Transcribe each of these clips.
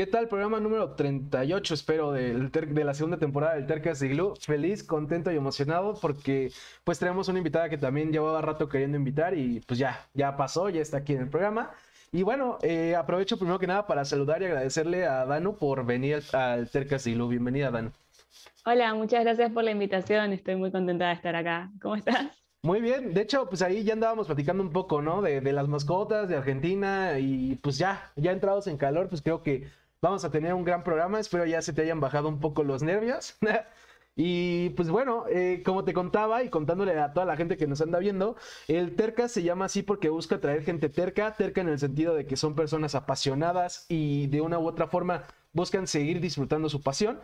¿Qué tal? Programa número 38, espero, del de la segunda temporada del Tercas Igloo. Feliz, contento y emocionado porque pues tenemos una invitada que también llevaba rato queriendo invitar y pues ya, ya pasó, ya está aquí en el programa. Y bueno, eh, aprovecho primero que nada para saludar y agradecerle a Danu por venir al Tercas. Bienvenida, Danu. Hola, muchas gracias por la invitación. Estoy muy contenta de estar acá. ¿Cómo estás? Muy bien, de hecho, pues ahí ya andábamos platicando un poco, ¿no? De, de, las mascotas, de Argentina y pues ya, ya entrados en calor, pues creo que vamos a tener un gran programa. Espero ya se te hayan bajado un poco los nervios. y pues bueno, eh, como te contaba y contándole a toda la gente que nos anda viendo, el terca se llama así porque busca traer gente terca, terca en el sentido de que son personas apasionadas y de una u otra forma buscan seguir disfrutando su pasión.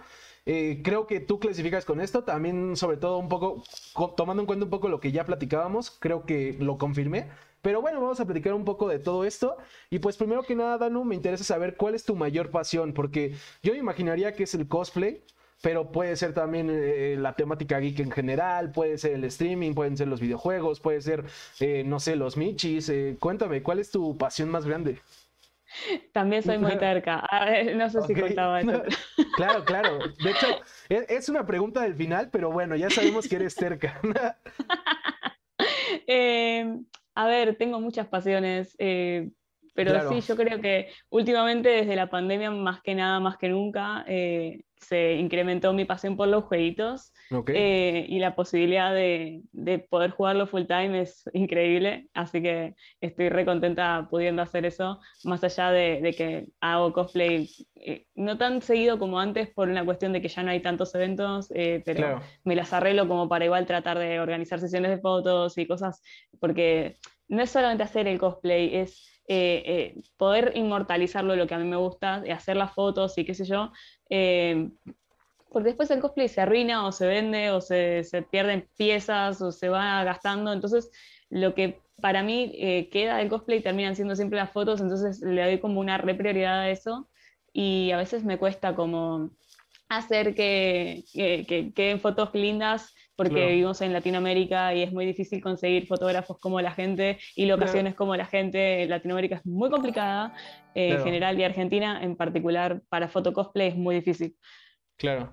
Eh, creo que tú clasificas con esto, también sobre todo un poco, tomando en cuenta un poco lo que ya platicábamos, creo que lo confirmé. Pero bueno, vamos a platicar un poco de todo esto. Y pues primero que nada, Danu, me interesa saber cuál es tu mayor pasión, porque yo me imaginaría que es el cosplay, pero puede ser también eh, la temática geek en general, puede ser el streaming, pueden ser los videojuegos, puede ser, eh, no sé, los michis. cuéntame, ¿cuál es tu pasión más grande? También soy muy terca. no sé si contaba eso. Claro, claro. De hecho, es una pregunta del final, pero bueno, ya sabemos que eres terca. eh, a ver, tengo muchas pasiones. Eh, pero sí, yo creo que últimamente desde la pandemia, más que nada, más que nunca, eh, se incrementó mi pasión por los jueguitos eh, y la posibilidad de, poder jugarlo full time es increíble, así que estoy re contenta pudiendo hacer eso, más allá de, que hago cosplay eh, no tan seguido como antes por una cuestión de que ya no hay tantos eventos, pero me las arreglo como para igual tratar de organizar sesiones de fotos y cosas, porque no es solamente hacer el cosplay, es eh, eh, poder inmortalizarlo, lo que a mí me gusta, hacer las fotos y qué sé yo, eh, porque después el cosplay se arruina o se vende o se, se, pierden piezas o se va gastando, entonces lo que para mí queda del cosplay terminan siendo siempre las fotos, entonces le doy como una reprioridad a eso. Y a veces me cuesta como hacer que, que queden fotos lindas porque vivimos en Latinoamérica y es muy difícil conseguir fotógrafos como la gente y locaciones como la gente. Latinoamérica es muy complicada eh, en general y Argentina en particular para foto cosplay es muy difícil. Claro.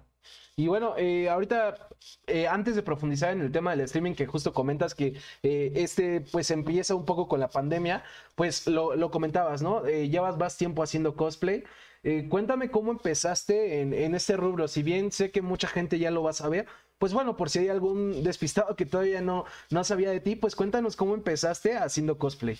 Y bueno, eh, ahorita, eh, antes de profundizar en el tema del streaming, que justo comentas que este pues empieza un poco con la pandemia, pues lo, lo comentabas, ¿no? llevas más tiempo haciendo cosplay. cuéntame cómo empezaste en, en, este rubro. Si bien sé que mucha gente ya lo va a saber, pues bueno, por si hay algún despistado que todavía no, no sabía de ti, pues cuéntanos cómo empezaste haciendo cosplay.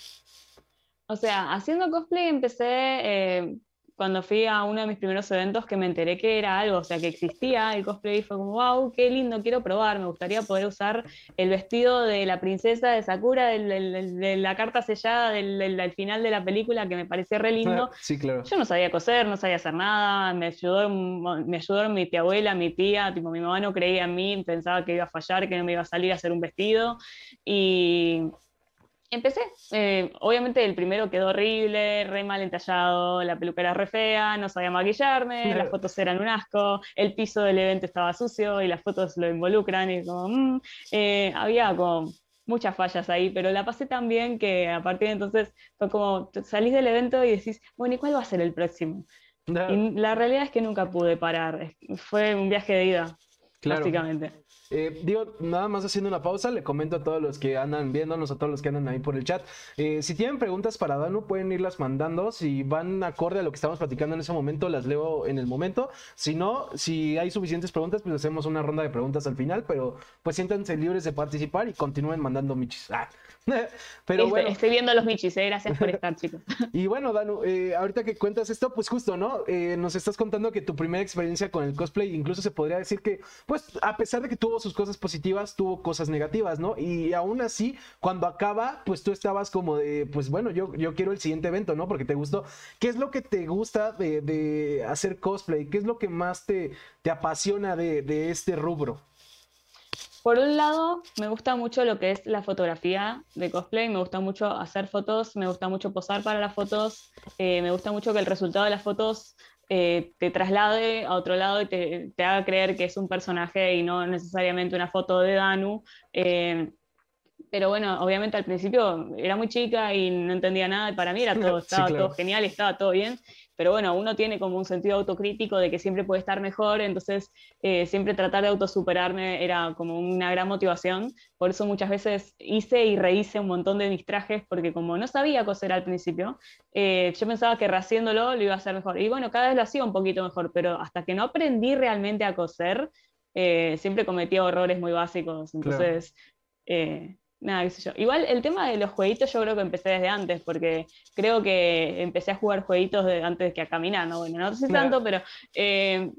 O sea, haciendo cosplay empecé eh, cuando fui a uno de mis primeros eventos que me enteré que era algo, o sea, que existía el cosplay y fue como, wow, qué lindo, quiero probar, me gustaría poder usar el vestido de la princesa de Sakura, de la carta sellada del, final de la película, que me parecía re lindo. Sí, claro. Yo no sabía coser, no sabía hacer nada, me ayudó, me ayudó mi tía abuela, mi tía, tipo, mi mamá no creía en mí, pensaba que iba a fallar, que no me iba a salir a hacer un vestido, y empecé. Eh, obviamente el primero quedó horrible, re mal entallado, la peluca era re fea, no sabía maquillarme, las fotos eran un asco, el piso del evento estaba sucio y las fotos lo involucran y como, mm, eh, había como muchas fallas ahí, pero la pasé tan bien que a partir de entonces fue como, salís del evento y decís, bueno, ¿y cuál va a ser el próximo? Y la realidad es que nunca pude parar, fue un viaje de ida, básicamente. Eh, digo, nada más haciendo una pausa, le comento a todos los que andan viéndonos, a todos los que andan ahí por el chat. Eh, si tienen preguntas para Danu, pueden irlas mandando. Si van acorde a lo que estamos platicando en ese momento, las leo en el momento. Si no, si hay suficientes preguntas, pues hacemos una ronda de preguntas al final. Pero pues siéntanse libres de participar y continúen mandando michis. Ah. Pero bueno. Estoy viendo los michis, eh, gracias por estar, chicos. Y bueno, Danu, ahorita que cuentas esto, pues justo, ¿no? nos estás contando que tu primera experiencia con el cosplay, incluso se podría decir que, pues, a pesar de que tuvo sus cosas positivas, tuvo cosas negativas, ¿no? Y aún así, cuando acaba, pues tú estabas como de, pues bueno, yo, yo quiero el siguiente evento, ¿no? Porque te gustó. ¿Qué es lo que te gusta de, hacer cosplay? ¿Qué es lo que más te, te apasiona de, este rubro? Por un lado, me gusta mucho lo que es la fotografía de cosplay, me gusta mucho hacer fotos, me gusta mucho posar para las fotos, eh, me gusta mucho que el resultado de las fotos eh, te traslade a otro lado y te, haga creer que es un personaje y no necesariamente una foto de Danu. Eh, pero bueno, obviamente al principio era muy chica y no entendía nada, y para mí era todo, estaba todo genial, estaba todo bien, pero bueno, uno tiene como un sentido autocrítico de que siempre puede estar mejor, entonces eh, siempre tratar de autosuperarme era como una gran motivación, por eso muchas veces hice y rehice un montón de mis trajes, porque como no sabía coser al principio, eh, yo pensaba que rehaciéndolo lo iba a hacer mejor, y bueno, cada vez lo hacía un poquito mejor, pero hasta que no aprendí realmente a coser, eh, siempre cometía errores muy básicos, entonces... Nada, qué sé yo. Igual el tema de los jueguitos yo creo que empecé desde antes, porque creo que empecé a jugar jueguitos de, antes que a caminar, ¿no? Bueno, no sé tanto, pero eh,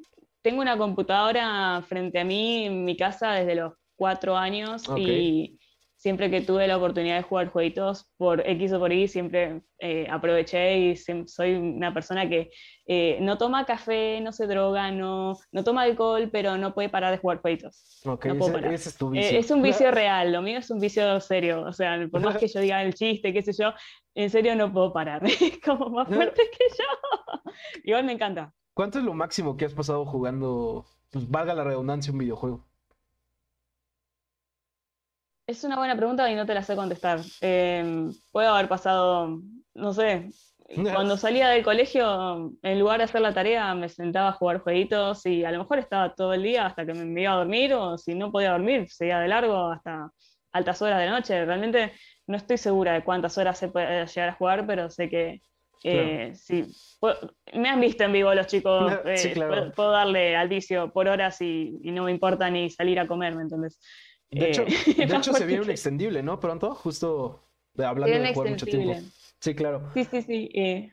tengo una computadora frente a mí en mi casa desde los cuatro años y siempre que tuve la oportunidad de jugar jueguitos por X o por Y, siempre eh, aproveché y soy una persona que eh, no toma café, no se droga, no, no toma alcohol, pero no puede parar de jugar jueguitos. no es tu vicio. Eh, es un vicio real, lo mío es un vicio serio. O sea, por más que yo diga el chiste, qué sé yo, en serio no puedo parar. Es como más fuerte que yo. Igual me encanta. ¿Cuánto es lo máximo que has pasado jugando, pues valga la redundancia, un videojuego? Es una buena pregunta y no te la sé contestar. Eh, puede haber pasado, no sé, cuando salía del colegio, en lugar de hacer la tarea, me sentaba a jugar jueguitos y a lo mejor estaba todo el día hasta que me iba a dormir o si no podía dormir, seguía de largo hasta altas horas de noche. Realmente no estoy segura de cuántas horas se puede llegar a jugar, pero sé que eh, sí. Me han visto en vivo los chicos, eh, puedo, darle al vicio por horas y, y, no me importa ni salir a comer, ¿me? De hecho, eh, de hecho se viene un extendible, ¿no? Pronto, justo hablando de jugar mucho tiempo. Sí, claro. Sí, sí, sí. Eh.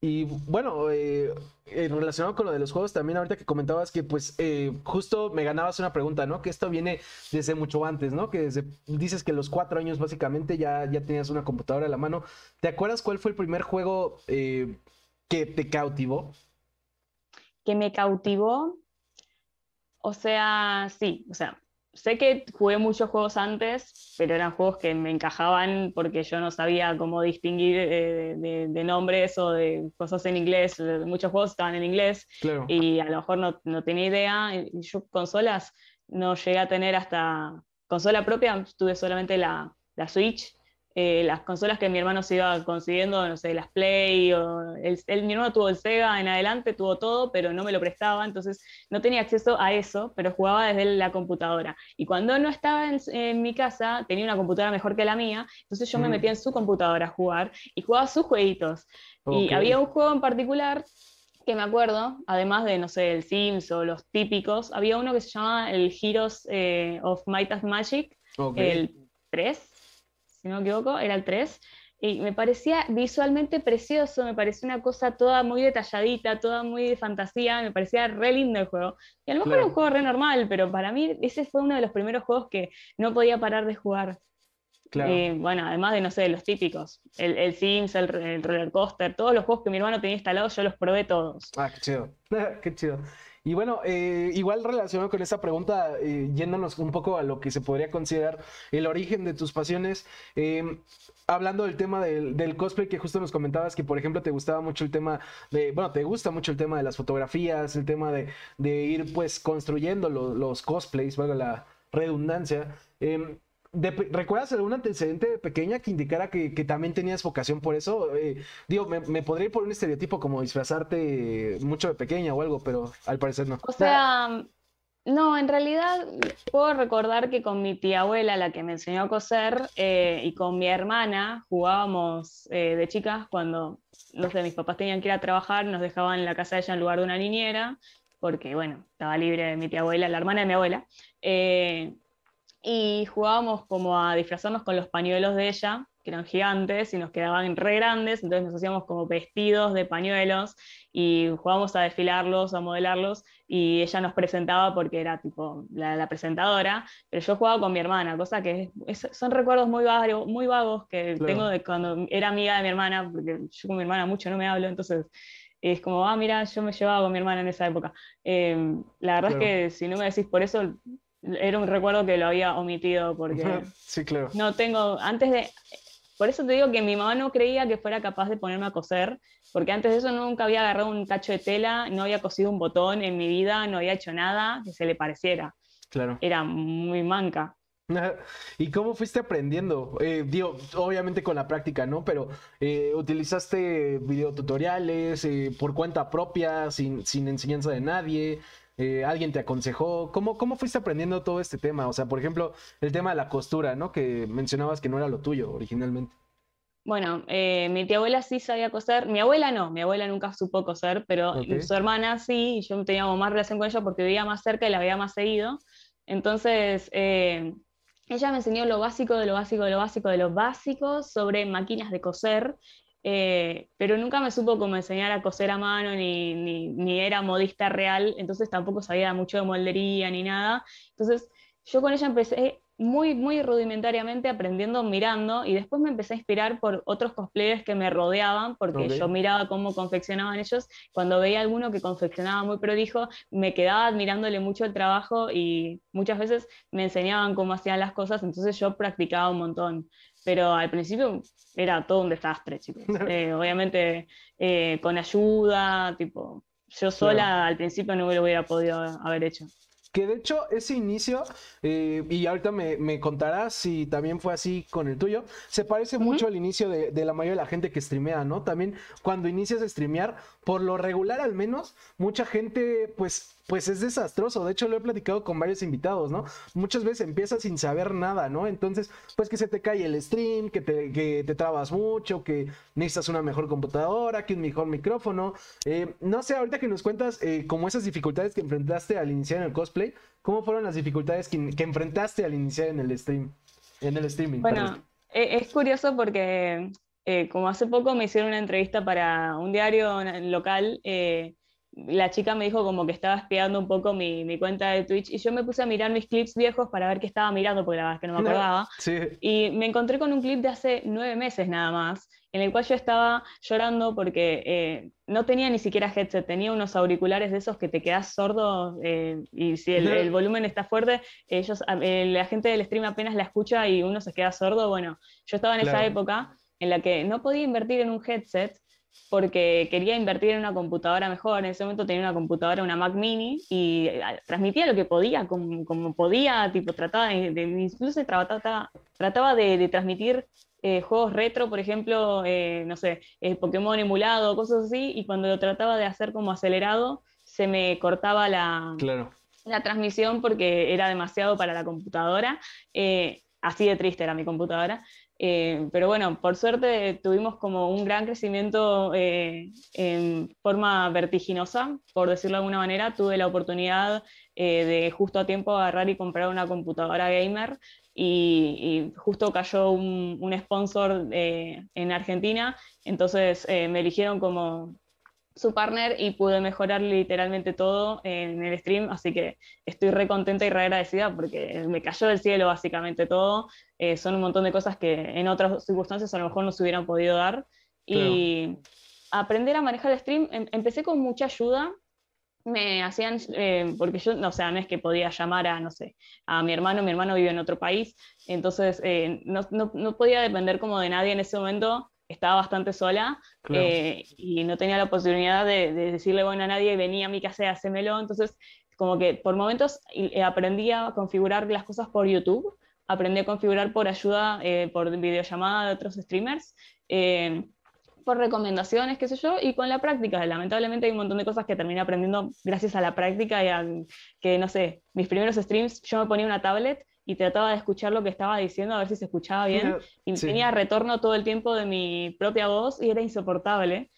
Y bueno, eh, relacionado con lo de los juegos, también ahorita que comentabas que pues justo me ganabas una pregunta, ¿no? Que esto viene desde mucho antes, ¿no? Que desde, dices que los cuatro años básicamente ya, ya tenías una computadora a la mano. ¿Te acuerdas cuál fue el primer juego que te cautivó? Que me cautivó. O sea, sí, o sea, sé que jugué muchos juegos antes, pero eran juegos que me encajaban porque yo no sabía cómo distinguir eh, de, nombres o de cosas en inglés. Muchos juegos estaban en inglés y a lo mejor no, no tenía idea. Yo consolas no llegué a tener hasta consola propia, tuve solamente la, la Switch eh, las consolas que mi hermano se iba consiguiendo, no sé, las Play, o el, mi hermano tuvo el Sega en adelante, tuvo todo, pero no me lo prestaba, entonces no tenía acceso a eso, pero jugaba desde la computadora. Y cuando no estaba en, mi casa, tenía una computadora mejor que la mía, entonces yo me metía en su computadora a jugar y jugaba sus jueguitos. Y había un juego en particular que me acuerdo, además de, no sé, el Sims o los típicos, había uno que se llamaba el Heroes eh, of Might and Magic, el 3, si no me equivoco, era el 3. Y me parecía visualmente precioso, me parecía una cosa toda muy detalladita, toda muy de fantasía, me parecía re lindo el juego. Y a lo mejor era un juego re normal, pero para mí ese fue uno de los primeros juegos que no podía parar de jugar. Claro. Eh, bueno, además de, no sé, los típicos, el, el Sims, el, el, Roller Coaster, todos los juegos que mi hermano tenía instalados, yo los probé todos. Ah, qué chido, qué chido. Y bueno, eh, igual relacionado con esa pregunta, eh, yéndonos un poco a lo que se podría considerar el origen de tus pasiones, eh, hablando del tema del, cosplay, que justo nos comentabas que, por ejemplo, te gustaba mucho el tema de, bueno, te gusta mucho el tema de las fotografías, el tema de, ir pues construyendo los cosplays, valga la redundancia. Em, ¿Recuerdas algún antecedente pequeña que indicara que, también tenías vocación por eso? Eh, digo, me, podría ir por un estereotipo como disfrazarte mucho de pequeña o algo, pero al parecer no. O sea, no, en realidad puedo recordar que con mi tía abuela, la que me enseñó a coser, eh, y con mi hermana jugábamos eh, de chicas cuando, no sé, mis papás tenían que ir a trabajar, nos dejaban en la casa de ella en lugar de una niñera, porque, bueno, estaba libre de mi tía abuela, la hermana de mi abuela y jugábamos como a disfrazarnos con los pañuelos de ella, que eran gigantes y nos quedaban re grandes, entonces nos hacíamos como vestidos de pañuelos y jugábamos a desfilarlos, a modelarlos y ella nos presentaba porque era tipo la, presentadora, pero yo jugaba con mi hermana, cosa que son recuerdos muy vagos, muy vagos que tengo de cuando era amiga de mi hermana, porque yo con mi hermana mucho no me hablo, entonces es como, ah, mira, yo me llevaba con mi hermana en esa época. Em, la verdad es que si no me decís por eso, era un recuerdo que lo había omitido porque sí, claro. no tengo, antes de, por eso te digo que mi mamá no creía que fuera capaz de ponerme a coser, porque antes de eso nunca había agarrado un tacho de tela, no había cosido un botón en mi vida, no había hecho nada que se le pareciera. Claro. Era muy manca. ¿Y cómo fuiste aprendiendo? Eh, digo, obviamente con la práctica, ¿no? Pero eh, utilizaste videotutoriales eh, por cuenta propia, sin, sin enseñanza de nadie. Eh, alguien te aconsejó. ¿Cómo, ¿Cómo fuiste aprendiendo todo este tema? O sea, por ejemplo, el tema de la costura, ¿no? Que mencionabas que no era lo tuyo originalmente. Bueno, mi tía abuela sí sabía coser. Mi abuela no, mi abuela nunca supo coser, pero su hermana sí, y yo tenía más relación con ella porque vivía más cerca y la veía más seguido. Entonces, ella me enseñó lo básico de lo básico de lo básico de lo básico sobre máquinas de coser, eh, pero nunca me supo cómo enseñar a coser a mano, ni, ni, ni, era modista real, entonces tampoco sabía mucho de moldería ni nada. Entonces yo con ella empecé muy, muy rudimentariamente aprendiendo mirando y después me empecé a inspirar por otros cosplayers que me rodeaban porque yo miraba cómo confeccionaban ellos. Cuando veía alguno que confeccionaba muy prolijo, me quedaba admirándole mucho el trabajo y muchas veces me enseñaban cómo hacían las cosas, entonces yo practicaba un montón. Pero al principio era todo un desastre, chicos. Eh, obviamente eh, con ayuda, tipo, yo sola al principio no lo hubiera podido haber hecho. Que de hecho ese inicio, eh, y ahorita me, contarás si también fue así con el tuyo, se parece mucho al inicio de, de, la mayoría de la gente que streamea, ¿no? También cuando inicias a streamear, por lo regular al menos, mucha gente pues pues es desastroso. De hecho, lo he platicado con varios invitados, ¿no? Muchas veces empiezas sin saber nada, ¿no? Entonces, pues que se te cae el stream, que te, que te trabas mucho, que necesitas una mejor computadora, que un mejor micrófono. Eh, no sé, ahorita que nos cuentas eh, como esas dificultades que enfrentaste al iniciar en el cosplay, ¿cómo fueron las dificultades que, enfrentaste al iniciar en el stream? En el streaming. Bueno, e, es curioso porque eh, como hace poco me hicieron una entrevista para un diario local, la chica me dijo como que estaba espiando un poco mi, mi, cuenta de Twitch y yo me puse a mirar mis clips viejos para ver qué estaba mirando, porque la verdad es que no me acordaba. Y me encontré con un clip de hace nueve meses nada más, en el cual yo estaba llorando porque eh, no tenía ni siquiera headset, tenía unos auriculares de esos que te quedas sordo eh, y si el, volumen está fuerte, ellos, la gente del stream apenas la escucha y uno se queda sordo. Bueno, yo estaba en esa época en la que no podía invertir en un headset porque quería invertir en una computadora mejor. En ese momento tenía una computadora, una Mac Mini, y eh, transmitía lo que podía, como, como podía, tipo, trataba de, incluso trataba, trataba de, transmitir eh, juegos retro, por ejemplo, eh, no sé, Pokémon emulado, cosas así, y cuando lo trataba de hacer como acelerado, se me cortaba la, la transmisión porque era demasiado para la computadora. así de triste era mi computadora. Eh, pero bueno, por suerte tuvimos como un gran crecimiento eh, en forma vertiginosa, por decirlo de alguna manera. Tuve la oportunidad eh, de justo a tiempo agarrar y comprar una computadora gamer y, justo cayó un, un sponsor en Argentina, entonces me eligieron como su partner y pude mejorar literalmente todo en el stream, así que estoy re contenta y re agradecida porque me cayó del cielo básicamente todo. Eh, son un montón de cosas que en otras circunstancias a lo mejor no se hubieran podido dar. Y aprender a manejar el stream, em, empecé con mucha ayuda. Me hacían, eh, porque yo, o sea, no es que podía llamar a, no sé, a mi hermano, mi hermano vive en otro país, entonces eh, no, no, no podía depender como de nadie en ese momento estaba bastante sola eh, y no tenía la posibilidad de, decirle bueno a nadie, venía a mi casa y hacémelo. Entonces, como que por momentos eh, aprendí a configurar las cosas por YouTube, aprendí a configurar por ayuda, eh, por videollamada de otros streamers, por recomendaciones, qué sé yo, y con la práctica. Lamentablemente hay un montón de cosas que terminé aprendiendo gracias a la práctica y a que, no sé, mis primeros streams yo me ponía una tablet y trataba de escuchar lo que estaba diciendo a ver si se escuchaba bien y tenía retorno todo el tiempo de mi propia voz y era insoportable.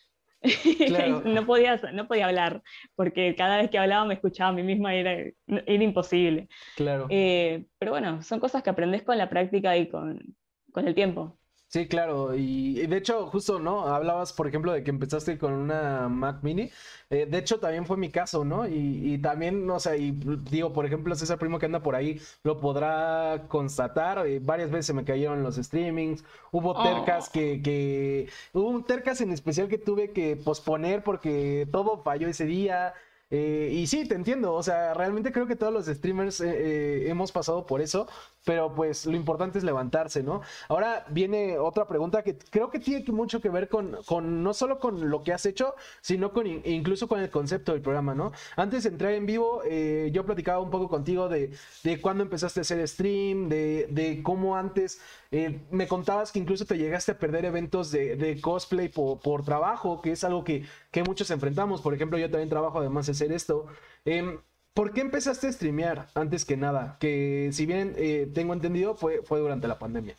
no, podía, no podía hablar porque cada vez que hablaba me escuchaba a mí misma y era, era imposible. Claro. Eh, pero bueno, son cosas que aprendes con la práctica y con, con el tiempo. Sí, claro, y, de hecho, justo, ¿no? Hablabas, por ejemplo, de que empezaste con una Mac Mini. Eh, de hecho, también fue mi caso, ¿no? Y, también, no sé, y digo, por ejemplo, César Primo que anda por ahí lo podrá constatar. Eh, varias veces se me cayeron los streamings. Hubo tercas oh. que, que. Hubo un tercas en especial que tuve que posponer porque todo falló ese día. Eh, y sí, te entiendo, o sea, realmente creo que todos los streamers eh, eh, hemos pasado por eso, pero pues lo importante es levantarse, ¿no? Ahora viene otra pregunta que creo que tiene mucho que ver con, con no solo con lo que has hecho, sino con incluso con el concepto del programa, ¿no? Antes de entrar en vivo, yo platicaba un poco contigo de, de cuándo empezaste a hacer stream, de, de cómo antes me contabas que incluso te llegaste a perder eventos de, cosplay por, por, trabajo, que es algo que, que muchos enfrentamos. Por ejemplo, yo también trabajo además de esto. Em, ¿Por qué empezaste a streamear antes que nada? Que si bien eh, tengo entendido, fue, fue durante la pandemia.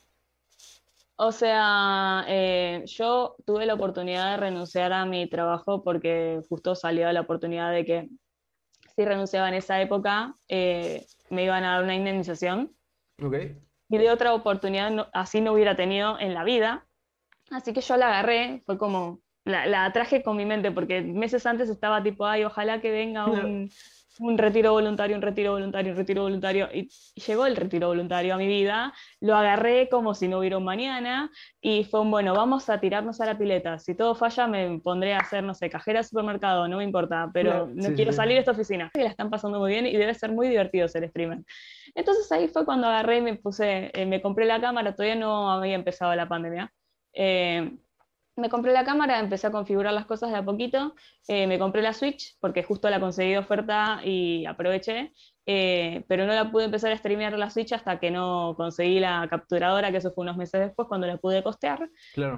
O sea, eh, yo tuve la oportunidad de renunciar a mi trabajo porque justo salió la oportunidad de que si renunciaba en esa época eh, me iban a dar una indemnización. Okay. Y de otra oportunidad así no hubiera tenido en la vida. Así que yo la agarré, fue como, la, traje con mi mente, porque meses antes estaba tipo, ay, ojalá que venga un, un retiro voluntario, un retiro voluntario, un retiro voluntario. Y llegó el retiro voluntario a mi vida, lo agarré como si no hubiera un mañana y fue un, bueno, vamos a tirarnos a la pileta. Si todo falla, me pondré a hacer, no sé, cajera de supermercado, no me importa, pero no, quiero salir de esta oficina. Y la están pasando muy bien y debe ser muy divertido ser streamer. Entonces ahí fue cuando agarré y me puse, eh, me compré la cámara, todavía no había empezado la pandemia. Eh, me compré la cámara, empecé a configurar las cosas de a poquito, eh, me compré la Switch porque justo la conseguí de oferta y aproveché, eh, pero no la pude empezar a streamear la Switch hasta que no conseguí la capturadora, que eso fue unos meses después cuando la pude costear.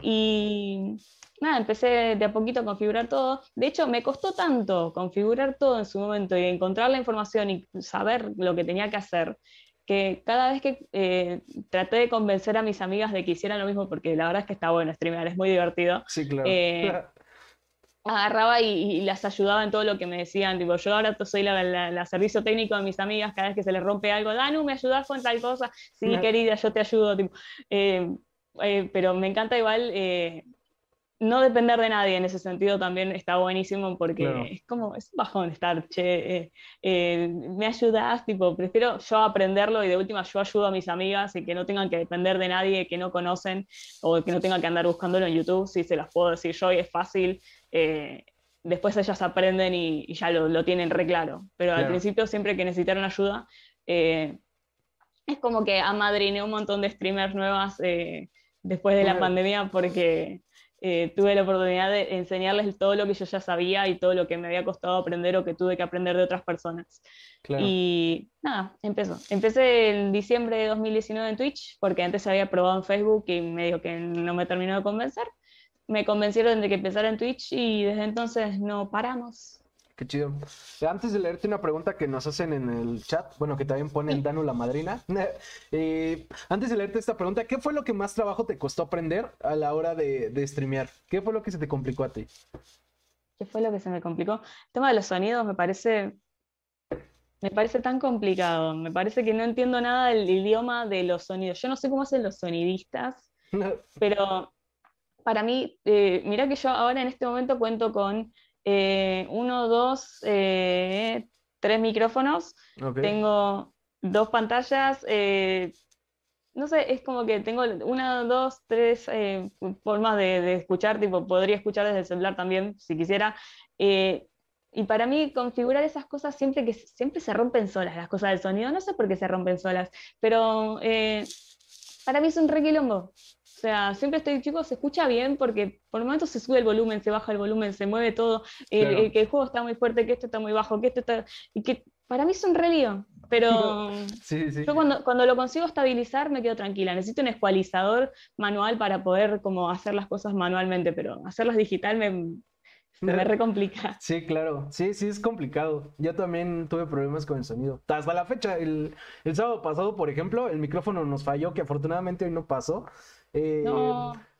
Y nada, empecé de a poquito a configurar todo. De hecho, me costó tanto configurar todo en su momento y encontrar la información y saber lo que tenía que hacer, que cada vez que eh, traté de convencer a mis amigas de que hicieran lo mismo, porque la verdad es que está bueno streamear, es muy divertido. Sí, claro. Eh, agarraba y, las ayudaba en todo lo que me decían. Tipo, yo ahora soy la, servicio técnico de mis amigas, cada vez que se les rompe algo, Danu, ¿me ayudas con tal cosa? Sí, querida, yo te ayudo. Tipo, eh, pero me encanta igual no depender de nadie en ese sentido también está buenísimo porque es como, es bajón estar, che, eh, eh, me ayudas, tipo, prefiero yo aprenderlo y de última yo ayudo a mis amigas y que no tengan que depender de nadie que no conocen o que no tengan que andar buscándolo en YouTube, si se las puedo decir yo y es fácil. Eh, después ellas aprenden y, ya lo, tienen re claro, pero al principio siempre que necesitaron ayuda, es como que amadriné un montón de streamers nuevas después de la pandemia porque eh, tuve la oportunidad de enseñarles todo lo que yo ya sabía y todo lo que me había costado aprender o que tuve que aprender de otras personas. Y nada, empezó. Empecé en diciembre de 2019 en Twitch, porque antes había probado en Facebook y me dijo que no me terminó de convencer. Me convencieron de que empezara en Twitch y desde entonces no paramos. Qué chido. Antes de leerte una pregunta que nos hacen en el chat, bueno, que también ponen Danu la madrina. Eh, antes de leerte esta pregunta, ¿qué fue lo que más trabajo te costó aprender a la hora de, de streamear? ¿Qué fue lo que se te complicó a ti? ¿Qué fue lo que se me complicó? El tema de los sonidos me parece. Me parece tan complicado. Me parece que no entiendo nada del idioma de los sonidos. Yo no sé cómo hacen los sonidistas, pero para mí, eh, mira que yo ahora en este momento cuento con eh, uno, dos, eh, tres micrófonos. Tengo dos pantallas. Eh, no sé, es como que tengo una, dos, tres formas de, escuchar, tipo, podría escuchar desde el celular también, si quisiera. y para mí, configurar esas cosas siempre que siempre se rompen solas, las cosas del sonido, no sé por qué se rompen solas, pero para mí es un requilombo. O sea, siempre estoy, chicos, se escucha bien porque por el momento se sube el volumen, se baja el volumen, se mueve todo, eh, que el juego está muy fuerte, que esto está muy bajo, que esto está... Y que para mí es un relío, pero yo cuando, cuando lo consigo estabilizar me quedo tranquila. Necesito un ecualizador manual para poder como hacer las cosas manualmente, pero hacerlas digital me, se me recomplica. Sí, claro. Sí, sí, es complicado. Yo también tuve problemas con el sonido. Hasta la fecha, el, el sábado pasado, por ejemplo, el micrófono nos falló, que afortunadamente hoy no pasó. Eh,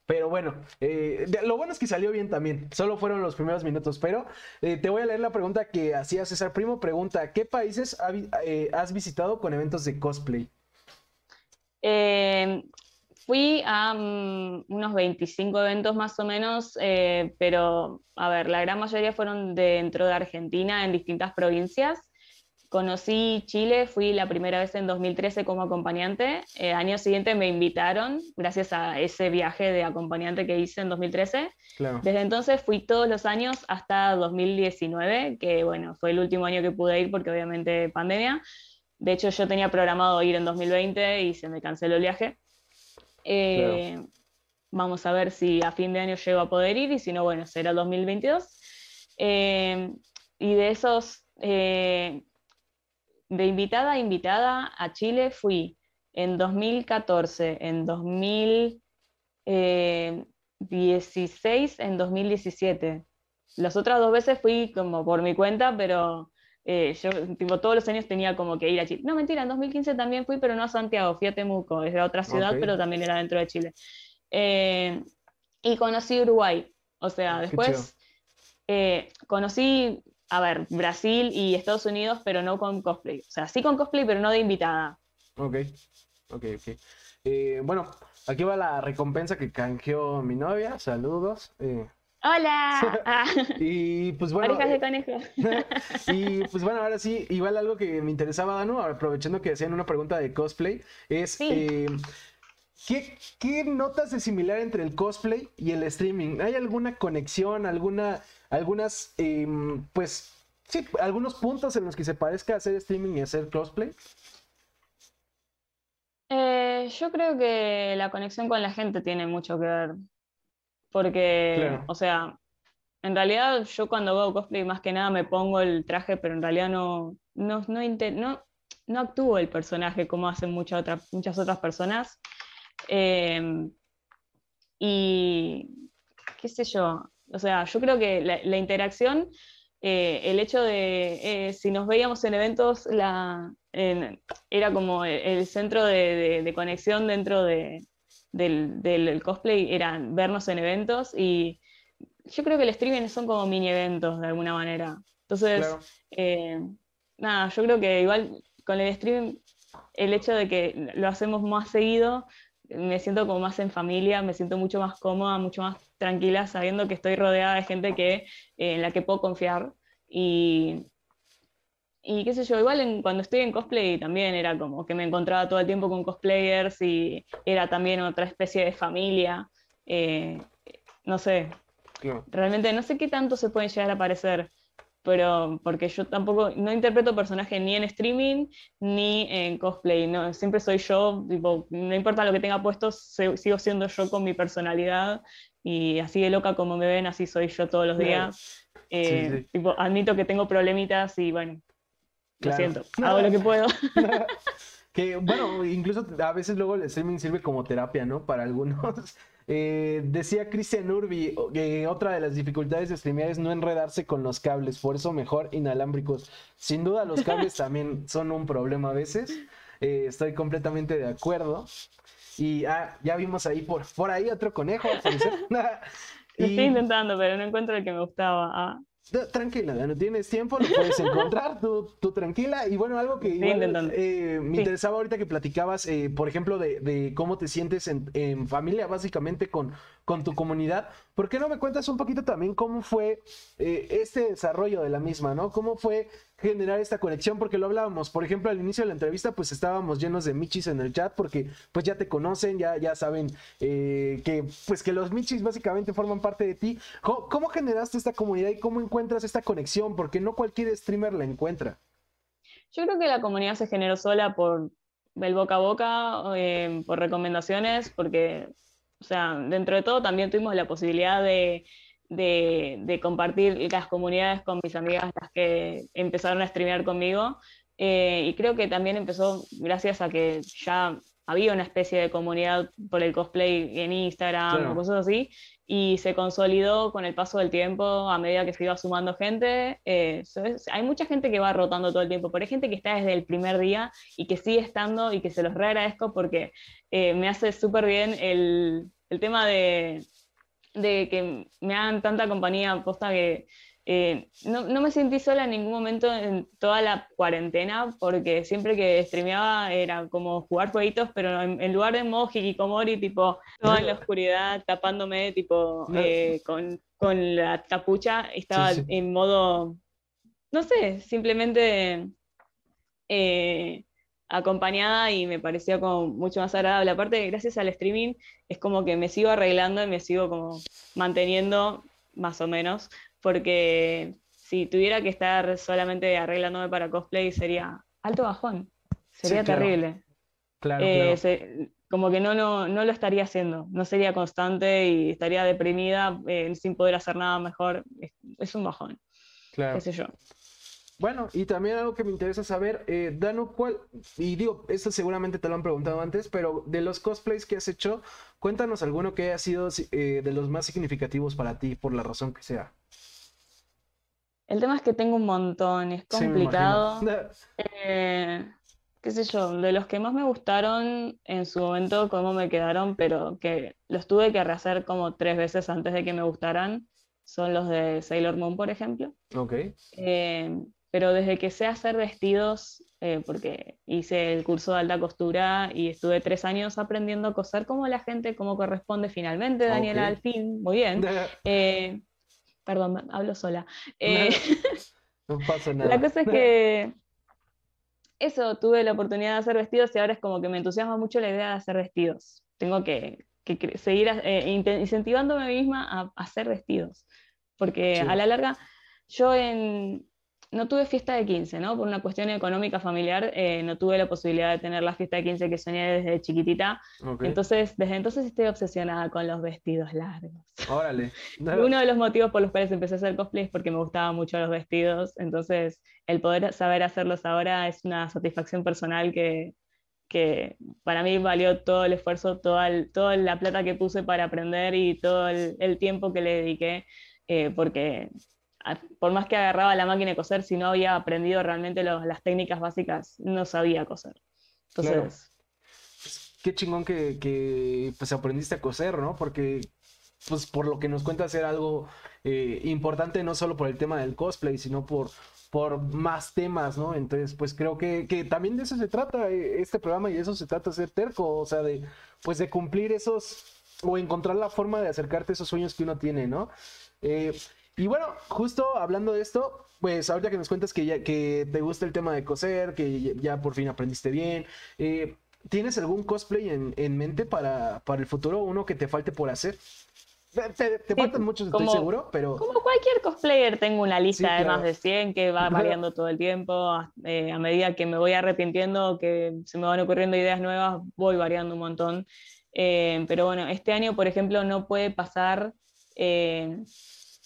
pero bueno, eh, lo bueno es que salió bien también. Solo fueron los primeros minutos. Pero eh, te voy a leer la pregunta que hacía César Primo. Pregunta: ¿Qué países has visitado con eventos de cosplay? fui a mm, unos 25 eventos más o menos, pero a ver, la gran mayoría fueron dentro de Argentina, en distintas provincias Conocí Chile, fui la primera vez en 2013 como acompañante. El eh, año siguiente me invitaron, gracias a ese viaje de acompañante que hice en 2013. Desde entonces fui todos los años hasta 2019, que bueno, fue el último año que pude ir porque obviamente pandemia. De hecho, yo tenía programado ir en 2020 y se me canceló el viaje. Eh, vamos a ver si a fin de año llego a poder ir y si no, bueno, será el 2022. Eh, y de esos de invitada a invitada a Chile fui en 2014, en 2016, en 2017. Las otras dos veces fui como por mi cuenta, pero eh, yo tipo, todos los años tenía como que ir a Chile. No, mentira, en 2015 también fui, pero no a Santiago, fui a Temuco, es de otra ciudad, pero también era dentro de Chile. Eh, y conocí Uruguay, o sea, después eh, conocí a ver, Brasil y Estados Unidos, pero no con cosplay. O sea, sí con cosplay, pero no de invitada. Ok, ok, ok. Eh, bueno, aquí va la recompensa que canjeó mi novia. Saludos. Eh. ¡Hola! y pues bueno. Orejas de conejo. y pues bueno, ahora sí, igual algo que me interesaba, Danu, aprovechando que hacían una pregunta de cosplay, es. Eh, ¿qué, ¿Qué notas de similar entre el cosplay y el streaming? ¿Hay alguna conexión, alguna algunas, em, pues, sí, algunos puntos en los que se parezca hacer streaming y hacer crossplay? Eh, yo creo que la conexión con la gente tiene mucho que ver. Porque, o sea, en realidad yo cuando hago cosplay más que nada me pongo el traje, pero en realidad no, no, no, no, actúo el personaje como hacen muchas, muchas otras personas. Em, y qué sé yo, o sea, yo creo que la, interacción, eh, el hecho de, eh, si nos veíamos en eventos, la, era como el, centro de, conexión dentro del, del, cosplay, era vernos en eventos y yo creo que el streaming son como mini eventos de alguna manera. Entonces, eh, nada, yo creo que igual con el streaming, el hecho de que lo hacemos más seguido, me siento como más en familia, me siento mucho más cómoda, mucho más tranquila, sabiendo que estoy rodeada de gente que, eh, en la que puedo confiar. Y, y qué sé yo, igual cuando estoy en cosplay también era como que me encontraba todo el tiempo con cosplayers y era también otra especie de familia. Eh, no sé, realmente no sé qué tanto se pueden llegar a parecer pero porque yo tampoco, no interpreto personaje ni en streaming ni en cosplay, no, siempre soy yo, tipo, no importa lo que tenga puesto, sigo siendo yo con mi personalidad y así de loca como me ven, así soy yo todos los días. Eh, tipo, admito que tengo problemitas y bueno, lo siento, hago lo que puedo. que bueno, incluso a veces luego el streaming sirve como terapia, ¿no? Para algunos. Eh, decía Cristian Urbi que otra de las dificultades de streamear es no enredarse con los cables, por eso mejor inalámbricos. Sin duda los cables también son un problema a veces. Eh, estoy completamente de acuerdo. Y ah, ya vimos ahí por, por ahí otro conejo. Estoy intentando, pero no encuentro el que me gustaba. Ah. Tranquila, no tienes tiempo, lo puedes encontrar, tú, tú, tranquila. Y bueno, algo que eh, me interesaba ahorita que platicabas, eh, por ejemplo, de, de, cómo te sientes en, en, familia, básicamente con, con tu comunidad. ¿Por qué no me cuentas un poquito también cómo fue eh, este desarrollo de la misma, ¿no? ¿Cómo fue generar esta conexión? Porque lo hablábamos, por ejemplo, al inicio de la entrevista, pues estábamos llenos de michis en el chat, porque pues ya te conocen, ya, ya saben eh, que pues que los michis básicamente forman parte de ti. ¿Cómo, generaste esta comunidad y cómo encuentras esta conexión? Porque no cualquier streamer la encuentra. Yo creo que la comunidad se generó sola por el boca a boca, eh, por recomendaciones, porque o sea, dentro de todo también tuvimos la posibilidad de, compartir las comunidades con mis amigas, las que empezaron a streamear conmigo. Eh, y creo que también empezó gracias a que ya había una especie de comunidad por el cosplay en Instagram o cosas así, y se consolidó con el paso del tiempo a medida que se iba sumando gente. Eh, hay mucha gente que va rotando todo el tiempo, pero hay gente que está desde el primer día y que sigue estando y que se los re agradezco porque eh, me hace súper bien el, el, tema de, de, que me hagan tanta compañía, posta que eh, no, no, me sentí sola en ningún momento en toda la cuarentena, porque siempre que streameaba era como jugar jueguitos, pero en, lugar de modo hikikomori, tipo, toda en la oscuridad, tapándome, tipo, eh, con, con, la capucha, estaba en modo, no sé, simplemente eh, acompañada y me pareció como mucho más agradable. Aparte, gracias al streaming, es como que me sigo arreglando y me sigo como manteniendo más o menos, porque si tuviera que estar solamente arreglándome para cosplay sería alto bajón, sería terrible. Claro, eh, como que no, no, no, lo estaría haciendo, no sería constante y estaría deprimida eh, sin poder hacer nada mejor. Es, un bajón. Claro. Qué sé yo. Bueno, y también algo que me interesa saber, eh, Dano, ¿cuál? Y digo, esto seguramente te lo han preguntado antes, pero de los cosplays que has hecho, cuéntanos alguno que haya sido eh, de los más significativos para ti, por la razón que sea. El tema es que tengo un montón, es complicado. Eh, qué sé yo, de los que más me gustaron en su momento, cómo me quedaron, pero que los tuve que rehacer como tres veces antes de que me gustaran, son los de Sailor Moon, por ejemplo. Ok. Eh, pero desde que sé hacer vestidos, eh, porque hice el curso de alta costura y estuve tres años aprendiendo a coser como la gente, como corresponde finalmente, Daniela, al fin, muy bien. Eh, perdón, hablo sola. Eh, no, pasa nada. La cosa es que eso, tuve la oportunidad de hacer vestidos y ahora es como que me entusiasma mucho la idea de hacer vestidos. Tengo que, seguir incentivándome a mí misma a, hacer vestidos, porque a la larga yo en, no tuve fiesta de 15, ¿no? Por una cuestión económica familiar, eh, no tuve la posibilidad de tener la fiesta de 15 que soñé desde chiquitita. Entonces, desde entonces estoy obsesionada con los vestidos largos. Órale. Uno de los motivos por los cuales empecé a hacer cosplay es porque me gustaban mucho los vestidos. Entonces, el poder saber hacerlos ahora es una satisfacción personal que, que para mí valió todo el esfuerzo, toda, toda la plata que puse para aprender y todo el, tiempo que le dediqué, eh, porque por más que agarraba la máquina de coser, si no había aprendido realmente las técnicas básicas, no sabía coser. Entonces. Qué chingón que, pues aprendiste a coser, ¿no? Porque, pues por lo que nos cuentas, era algo eh, importante no solo por el tema del cosplay, sino por, por más temas, ¿no? Entonces, pues creo que, que, también de eso se trata eh, este programa y de eso se trata ser terco, o sea, de, pues de cumplir esos, o encontrar la forma de acercarte a esos sueños que uno tiene, ¿no? Eh, y bueno, justo hablando de esto, pues ahorita que nos cuentas que, ya, que te gusta el tema de coser, que ya, por fin aprendiste bien, eh, ¿tienes algún cosplay en, mente para, para, el futuro? Uno que te falte por hacer. Te, faltan muchos, estoy seguro, pero... Como cualquier cosplayer, tengo una lista de más de 100 que va variando todo el tiempo. Eh, a medida que me voy arrepintiendo, que se me van ocurriendo ideas nuevas, voy variando un montón. Eh, pero bueno, este año, por ejemplo, no puede pasar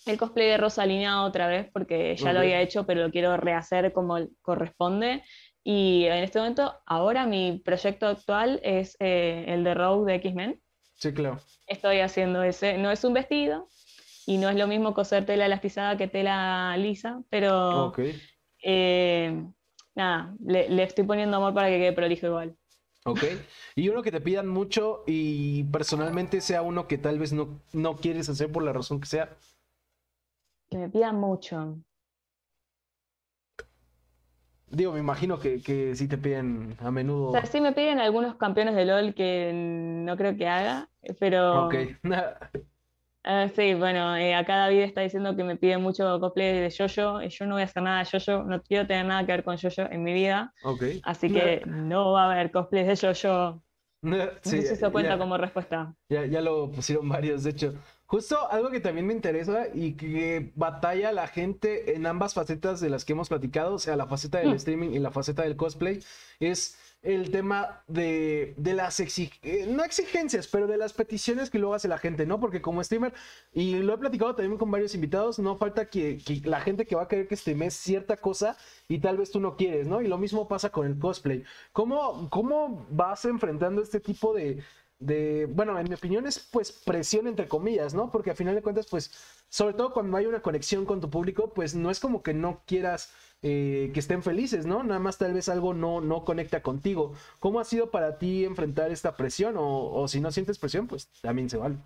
el cosplay de Rosalina otra vez porque ya lo había hecho, pero lo quiero rehacer como corresponde. Y en este momento, ahora mi proyecto actual es eh, el de Rogue de X-Men. Sí, claro. Estoy haciendo ese. No es un vestido y no es lo mismo coser tela elastizada que tela lisa, pero eh, nada, le, estoy poniendo amor para que quede prolijo igual. Ok. Y uno que te pidan mucho y personalmente sea uno que tal vez no, no quieres hacer por la razón que sea. Que me pidan mucho. Digo, me imagino que, que sí te piden a menudo. O sea, sí me piden algunos campeones de LOL que no creo que haga, pero. Ok. Ah, sí, bueno, eh, acá David está diciendo que me pide mucho cosplay de Jojo. Y yo no voy a hacer nada de Jojo, no quiero tener nada que ver con Jojo en mi vida. Ok. Así que no va a haber cosplay de Jojo. No sé si se cuenta como respuesta. Ya, ya lo pusieron varios, de hecho. Justo algo que también me interesa y que batalla la gente en ambas facetas de las que hemos platicado, o sea, la faceta del mm. streaming y la faceta del cosplay, es el tema de, las eh, no exigencias, pero de las peticiones que luego hace la gente, ¿no? Porque como streamer, y lo he platicado también con varios invitados, no falta que, la gente que va a querer que streames cierta cosa y tal vez tú no quieres, ¿no? Y lo mismo pasa con el cosplay. ¿Cómo, cómo vas enfrentando este tipo de, de, bueno, en mi opinión es pues presión entre comillas, ¿no? Porque al final de cuentas, pues, sobre todo cuando hay una conexión con tu público, pues no es como que no quieras eh, que estén felices, ¿no? Nada más tal vez algo no, no conecta contigo. ¿Cómo ha sido para ti enfrentar esta presión? O, si no sientes presión, pues también se vale.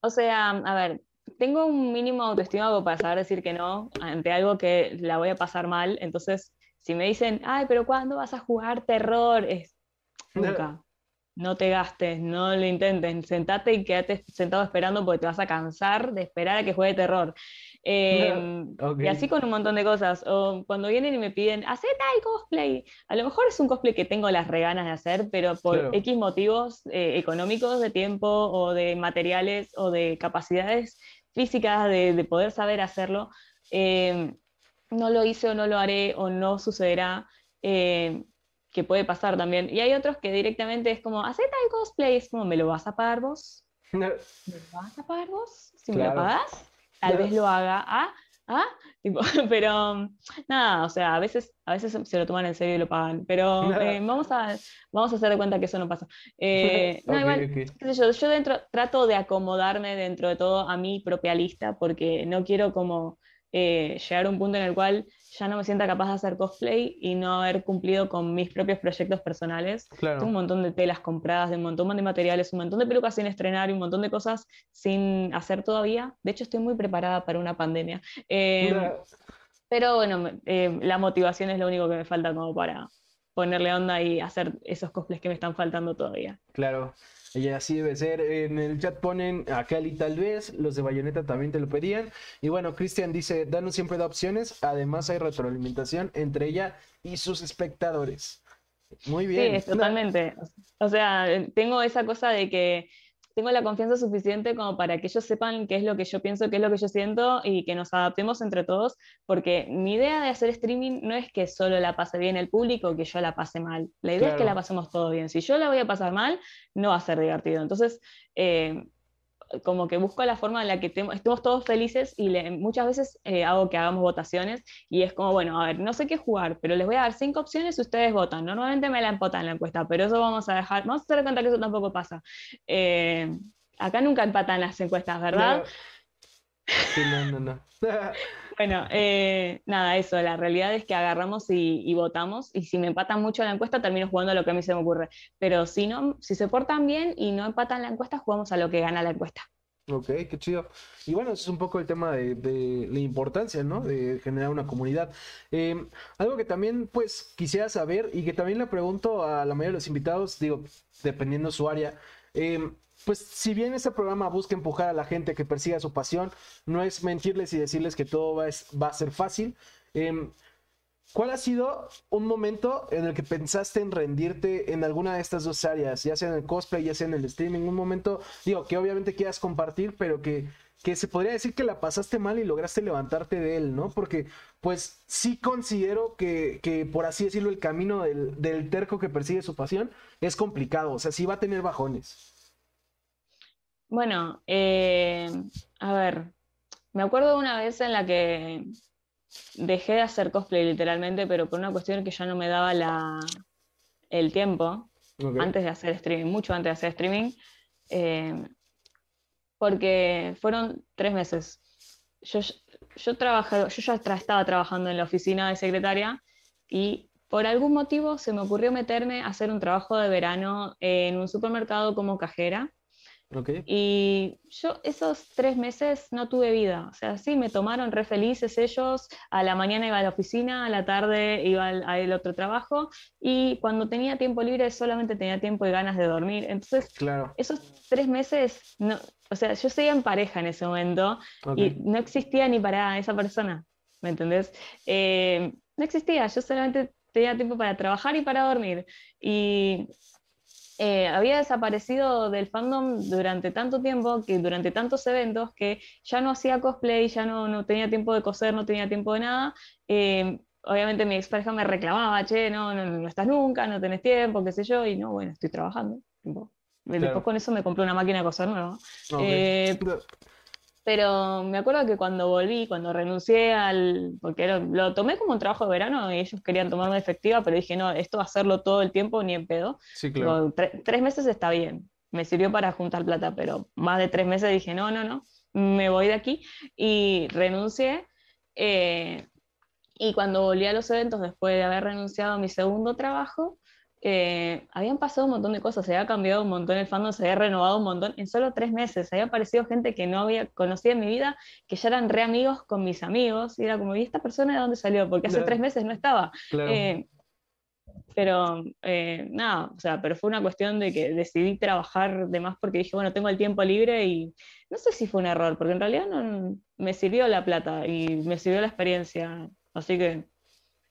O sea, a ver, tengo un mínimo autoestima para saber decir que no ante algo que la voy a pasar mal. Entonces, si me dicen, ay, pero ¿cuándo vas a jugar terror? Es nunca no te gastes, no lo intentes, sentate y quédate sentado esperando porque te vas a cansar de esperar a que juegue terror. Em, y así con un montón de cosas. O cuando vienen y me piden, hacé tal cosplay. A lo mejor es un cosplay que tengo las reganas de hacer, pero por X motivos eh, económicos, de tiempo o de materiales o de capacidades físicas de, poder saber hacerlo, em, no lo hice o no lo haré o no sucederá. Em, que puede pasar también. Y hay otros que directamente es como, hacé tal cosplay, es como, ¿me lo vas a pagar vos? ¿Me lo vas a pagar vos? Si me lo pagas, tal vez lo haga. ¿Ah? ¿Ah? pero nada, o sea, a veces, a veces se lo toman en serio y lo pagan, pero eh, vamos, a, vamos a hacer de cuenta que eso no pasa. Eh, no, igual, Yo, yo dentro trato de acomodarme dentro de todo a mi propia lista porque no quiero como eh, llegar a un punto en el cual ya no me sienta capaz de hacer cosplay y no haber cumplido con mis propios proyectos personales. Tengo un montón de telas compradas, de un montón de materiales, un montón de pelucas sin estrenar y un montón de cosas sin hacer todavía. De hecho, estoy muy preparada para una pandemia. Em, pero bueno, eh, la motivación es lo único que me falta como para ponerle onda y hacer esos cosplays que me están faltando todavía. Claro. Y así debe ser. En el chat ponen a Cali tal vez, los de Bayonetta también te lo pedían. Y bueno, Cristian dice, Danos siempre da opciones, además hay retroalimentación entre ella y sus espectadores. Muy bien. Sí, totalmente. O sea, tengo esa cosa de que tengo la confianza suficiente como para que ellos sepan qué es lo que yo pienso, qué es lo que yo siento y que nos adaptemos entre todos, porque mi idea de hacer streaming no es que solo la pase bien el público o que yo la pase mal. La idea es que la pasemos todos bien. Si yo la voy a pasar mal, no va a ser divertido. Entonces, eh, como que busco la forma en la que estemos todos felices y muchas veces eh, hago que hagamos votaciones y es como, bueno, a ver, no sé qué jugar, pero les voy a dar cinco opciones y ustedes votan. Normalmente me la empatan la encuesta, pero eso vamos a dejar, vamos a hacer cuenta que eso tampoco pasa. Eh, acá nunca empatan las encuestas, ¿verdad? Sí, no, no, no. Bueno, eh, nada, eso, la realidad es que agarramos y, votamos, y si me empatan mucho la encuesta, termino jugando a lo que a mí se me ocurre. Pero si no, si se portan bien y no empatan la encuesta, jugamos a lo que gana la encuesta. Ok, qué chido. Y bueno, es un poco el tema de, la importancia, ¿no? De generar una comunidad. Em, algo que también, pues, quisiera saber y que también le pregunto a la mayoría de los invitados, digo, dependiendo su área, eh, pues si bien este programa busca empujar a la gente que persiga su pasión, no es mentirles y decirles que todo va, a ser fácil. Em, ¿Cuál ha sido un momento en el que pensaste en rendirte en alguna de estas dos áreas, ya sea en el cosplay, ya sea en el streaming? Un momento, digo, que obviamente quieras compartir, pero que, que se podría decir que la pasaste mal y lograste levantarte de él, ¿no? Porque, pues, sí considero que, que por así decirlo, el camino del, del terco que persigue su pasión es complicado, o sea, sí va a tener bajones. Bueno, eh, a ver, me acuerdo una vez en la que dejé de hacer cosplay literalmente, pero por una cuestión que ya no me daba la, el tiempo antes de hacer streaming, mucho antes de hacer streaming, eh, porque fueron tres meses. Yo, yo, trabajé, yo ya estaba trabajando en la oficina de secretaria y por algún motivo se me ocurrió meterme a hacer un trabajo de verano en un supermercado como cajera y yo esos tres meses no tuve vida, o sea, sí, me tomaron re felices ellos, a la mañana iba a la oficina, a la tarde iba al, otro trabajo y cuando tenía tiempo libre solamente tenía tiempo y ganas de dormir. Entonces, claro. esos tres meses, no, o sea, yo seguía en pareja en ese momento y no existía ni para esa persona, ¿me entendés? Eh, no existía, yo solamente tenía tiempo para trabajar y para dormir. Y eh, había desaparecido del fandom durante tanto tiempo, que durante tantos eventos, que ya no hacía cosplay, ya no, no tenía tiempo de coser, no tenía tiempo de nada. Eh, obviamente mi expareja me reclamaba, che, no, no, no, estás nunca, no tenés tiempo, qué sé yo, y no, bueno, estoy trabajando. Después con eso me compré una máquina de coser nueva. Eh, pero me acuerdo que cuando volví, cuando renuncié al. porque lo tomé como un trabajo de verano y ellos querían tomarme efectiva, pero dije, no, esto hacerlo todo el tiempo ni en pedo. Sí, claro. tres meses está bien, me sirvió para juntar plata, pero más de tres meses dije, no, no, no, me voy de aquí y renuncié. Eh, y cuando volví a los eventos, después de haber renunciado a mi segundo trabajo, eh, habían pasado un montón de cosas, se había cambiado un montón el fandom, se había renovado un montón en solo tres meses, había aparecido gente que no había conocido en mi vida, que ya eran re amigos con mis amigos, y era como, ¿y esta persona de dónde salió? Porque hace tres meses no estaba. Eh, pero eh, nada, o sea, pero fue una cuestión de que decidí trabajar de más porque dije, bueno, tengo el tiempo libre y no sé si fue un error, porque en realidad no, me sirvió la plata y me sirvió la experiencia, así que,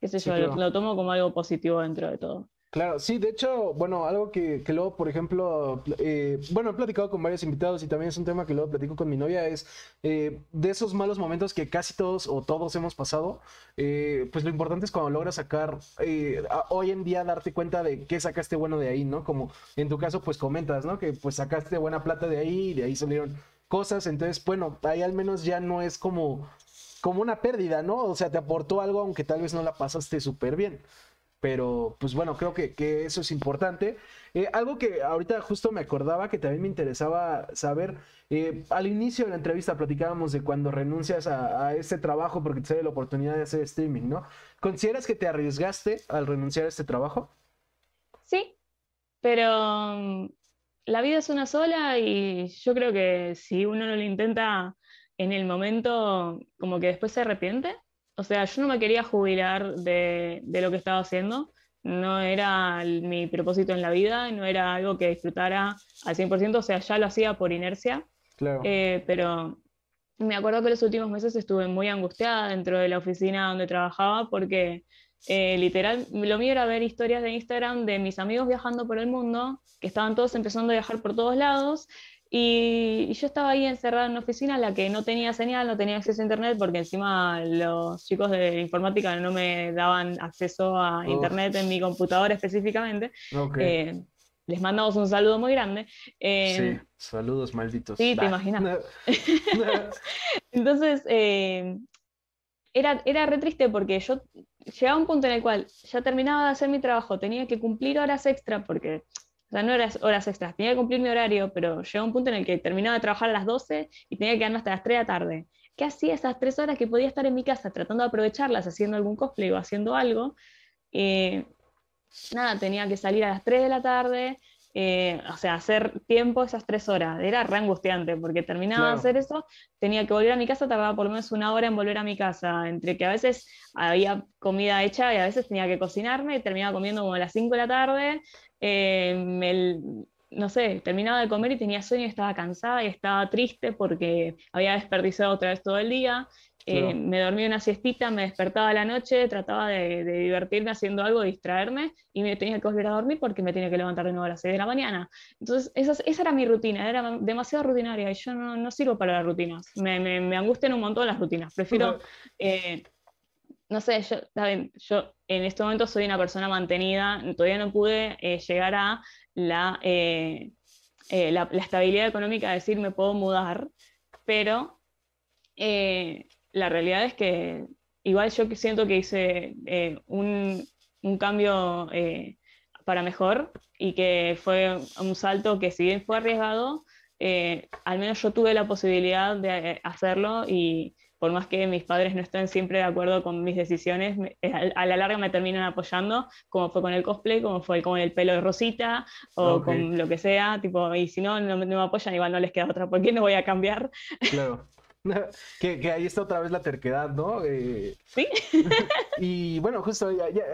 qué sé yo, lo tomo como algo positivo dentro de todo. Claro, sí, de hecho, bueno, algo que, que luego, por ejemplo, eh, bueno, he platicado con varios invitados y también es un tema que luego platico con mi novia, es eh, de esos malos momentos que casi todos o todos hemos pasado, eh, pues lo importante es cuando logras sacar, hoy en día darte cuenta de qué sacaste bueno de ahí, ¿no? Como en tu caso, pues comentas, ¿no? Que pues sacaste buena plata de ahí y de ahí salieron cosas, entonces, bueno, ahí al menos ya no es como, como una pérdida, ¿no? O sea, te aportó algo aunque tal vez no la pasaste súper bien. Pero, pues bueno, creo que, eso es importante. Eh, algo que ahorita justo me acordaba que también me interesaba saber, eh, al inicio de la entrevista platicábamos de cuando renuncias a, este trabajo porque te sale la oportunidad de hacer streaming, ¿no? ¿Consideras que te arriesgaste al renunciar a este trabajo? Sí, pero mm, la vida es una sola y yo creo que si uno no lo intenta en el momento, como que después se arrepiente o sea, yo no me quería jubilar de, lo que estaba haciendo, no era mi propósito en la vida, no era algo que disfrutara al 100%, o sea, ya lo hacía por inercia, claro. Eh, pero me acuerdo que los últimos meses estuve muy angustiada dentro de la oficina donde trabajaba porque eh, literal, lo mío era ver historias de Instagram de mis amigos viajando por el mundo, que estaban todos empezando a viajar por todos lados, y, yo estaba ahí encerrada en una oficina en la que no tenía señal, no tenía acceso a internet, porque encima los chicos de informática no me daban acceso a internet en mi computadora específicamente. Eh, les mandamos un saludo muy grande. Eh, sí, saludos malditos. Sí, te imaginas. Entonces, eh, era, era re triste porque yo llegaba a un punto en el cual ya terminaba de hacer mi trabajo, tenía que cumplir horas extra porque o sea, no eran horas extras, tenía que cumplir mi horario, pero llegó un punto en el que terminaba de trabajar a las 12 y tenía que quedarme hasta las 3 de la tarde. ¿Qué hacía esas tres horas que podía estar en mi casa tratando de aprovecharlas, haciendo algún cosplay o haciendo algo? Eh, nada, tenía que salir a las 3 de la tarde, eh, o sea, hacer tiempo esas tres horas. Era re angustiante porque terminaba de hacer eso, tenía que volver a mi casa, tardaba por lo menos una hora en volver a mi casa, entre que a veces había comida hecha y a veces tenía que cocinarme y terminaba comiendo como a las 5 de la tarde eh, no sé, terminaba de comer y tenía sueño estaba cansada y estaba triste porque había desperdiciado otra vez todo el día. Eh, me dormí una siestita, me despertaba a la noche, trataba de, divertirme haciendo algo, distraerme y me tenía que volver a dormir porque me tenía que levantar de nuevo a las 6 de la mañana. Entonces, esa, era mi rutina, era demasiado rutinaria y yo no, sirvo para las rutinas. Me, me, angustian un montón las rutinas. Prefiero no sé, yo, yo en este momento soy una persona mantenida, todavía no pude eh, llegar a eh, eh, la, la, estabilidad económica de decir me puedo mudar, pero la realidad es que igual yo siento que hice un, un, cambio para mejor y que fue un salto que si bien fue arriesgado, al menos yo tuve la posibilidad de hacerlo y por más que mis padres no estén siempre de acuerdo con mis decisiones, eh, a la larga me terminan apoyando, como fue con el cosplay, como fue con el pelo de Rosita, o con lo que sea, tipo, y si no, no, me apoyan, igual no les queda otra, ¿por qué no voy a cambiar? Claro. Que, ahí está otra vez la terquedad, ¿no? Eh, sí. y bueno, justo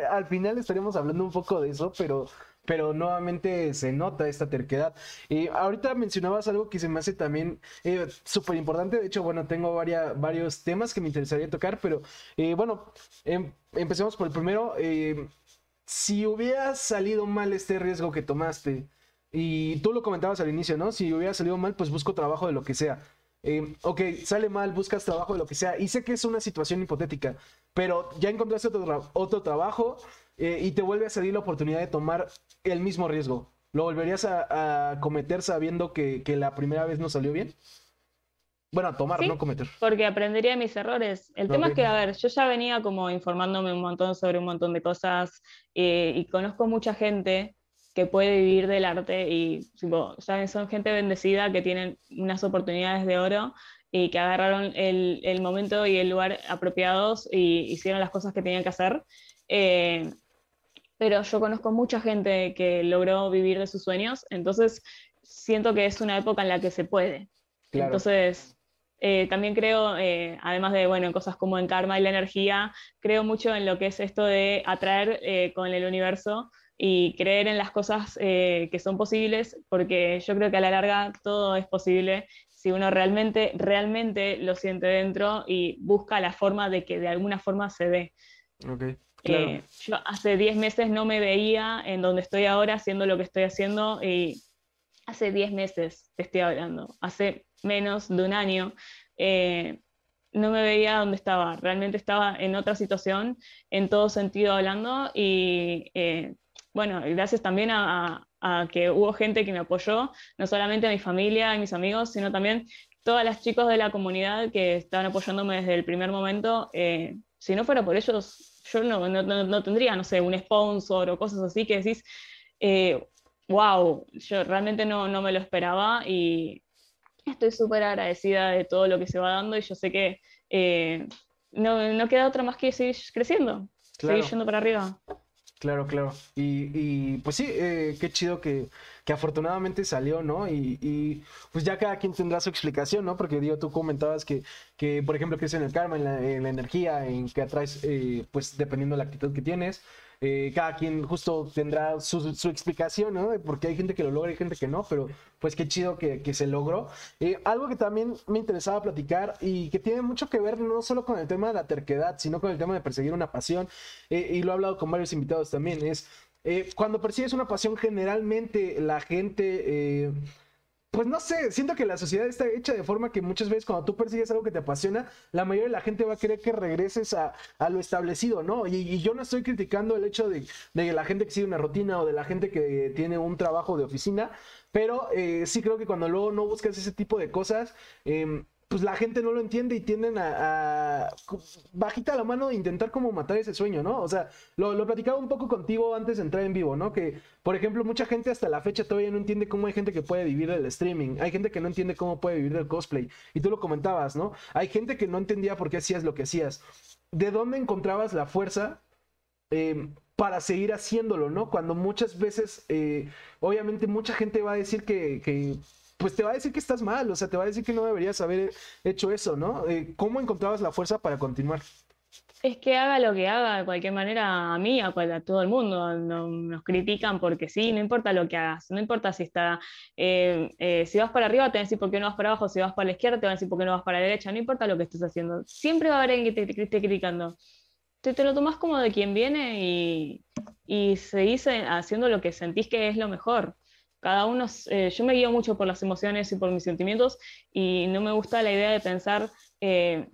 al final estaríamos hablando un poco de eso, pero pero nuevamente se nota esta terquedad. Y ahorita mencionabas algo que se me hace también eh, súper importante, de hecho, bueno, tengo varios temas que me interesaría tocar, pero eh, bueno, em, empecemos por el primero. Eh, si hubiera salido mal este riesgo que tomaste, y tú lo comentabas al inicio, ¿no? Si hubiera salido mal, pues busco trabajo de lo que sea. ok, sale mal, buscas trabajo de lo que sea. Y sé que es una situación hipotética, pero ya encontraste otro, otro trabajo, eh, y te vuelve a salir la oportunidad de tomar el mismo riesgo. ¿Lo volverías a, cometer sabiendo que, la primera vez no salió bien? Bueno, a tomar, no cometer. Porque aprendería mis errores. El tema es que, a ver, yo ya venía como informándome un montón sobre un montón de cosas eh, y conozco mucha gente que puede vivir del arte y ¿saben? son gente bendecida que tienen unas oportunidades de oro y que agarraron el, el momento y el lugar apropiados y hicieron las cosas que tenían que hacer. Eh, pero yo conozco mucha gente que logró vivir de sus sueños, entonces siento que es una época en la que se puede. Entonces, Eh, también creo, eh, además de, bueno, en cosas como en karma y la energía, creo mucho en lo que es esto de atraer eh, con el universo y creer en las cosas que son posibles, porque yo creo que a la larga todo es posible si uno realmente, realmente lo siente dentro y busca la forma de que de alguna forma se dé. Yo hace 10 meses no me veía en donde estoy ahora haciendo lo que estoy haciendo y hace 10 meses te estoy hablando, hace menos de un año, eh, no me veía donde estaba, realmente estaba en otra situación, en todo sentido hablando, y eh, bueno, gracias también a, que hubo gente que me apoyó, no solamente a mi familia y mis amigos, sino también todas las chicos de la comunidad que estaban apoyándome desde el primer momento. Eh, si no fuera por ellos, yo no, no, tendría, no sé, un sponsor o cosas así que decís, wow, yo realmente no, no me lo esperaba y estoy súper agradecida de todo lo que se va dando y yo sé que eh, no, no, queda otra más que seguir creciendo, seguir yendo para arriba. Claro, claro. Y, y pues sí, eh, qué chido que, que, afortunadamente salió, ¿no? Y, pues ya cada quien tendrá su explicación, ¿no? Porque digo, tú comentabas que, que por ejemplo, crees en el karma, en la, en la energía, en que atraes, eh, pues dependiendo de la actitud que tienes. Eh, cada quien justo tendrá su, explicación, ¿no? Porque hay gente que lo logra y gente que no, pero pues qué chido que, se logró. Eh, algo que también me interesaba platicar y que tiene mucho que ver no solo con el tema de la terquedad, sino con el tema de perseguir una pasión, y lo he hablado con varios invitados también, es cuando persigues una pasión generalmente la gente pues no sé, siento que la sociedad está hecha de forma que muchas veces cuando tú persigues algo que te apasiona, la mayoría de la gente va a querer que regreses a, lo establecido, ¿no? Y, yo no estoy criticando el hecho de, de, la gente que sigue una rutina o de la gente que tiene un trabajo de oficina, pero eh, sí creo que cuando luego no buscas ese tipo de cosas, eh, pues la gente no lo entiende y tienden a, bajita la mano de intentar como matar ese sueño, ¿no? O sea, lo, lo, platicaba un poco contigo antes de entrar en vivo, ¿no? Que, por ejemplo, mucha gente hasta la fecha todavía no entiende cómo hay gente que puede vivir del streaming, hay gente que no entiende cómo puede vivir del cosplay, y tú lo comentabas, ¿no? Hay gente que no entendía por qué hacías lo que hacías. ¿De dónde encontrabas la fuerza? Eh, para seguir haciéndolo, ¿no? Cuando muchas veces, eh, obviamente mucha gente va a decir que pues te va a decir que estás mal, o sea, te va a decir que no deberías haber hecho eso, ¿no? Eh, ¿Cómo encontrabas la fuerza para continuar? Es que haga lo que haga, de cualquier manera, a mí, a, todo el mundo, nos critican porque sí, no importa lo que hagas, no importa si está, eh, eh, si vas para arriba te van a decir por qué no vas para abajo, si vas para la izquierda te van a decir por qué no vas para la derecha, no importa lo que estés haciendo, siempre va a haber alguien que te, esté criticando. Te, te, lo tomas como de quien viene y, y seguís haciendo lo que sentís que es lo mejor cada uno, eh, yo me guío mucho por las emociones y por mis sentimientos y no me gusta la idea de pensar, eh,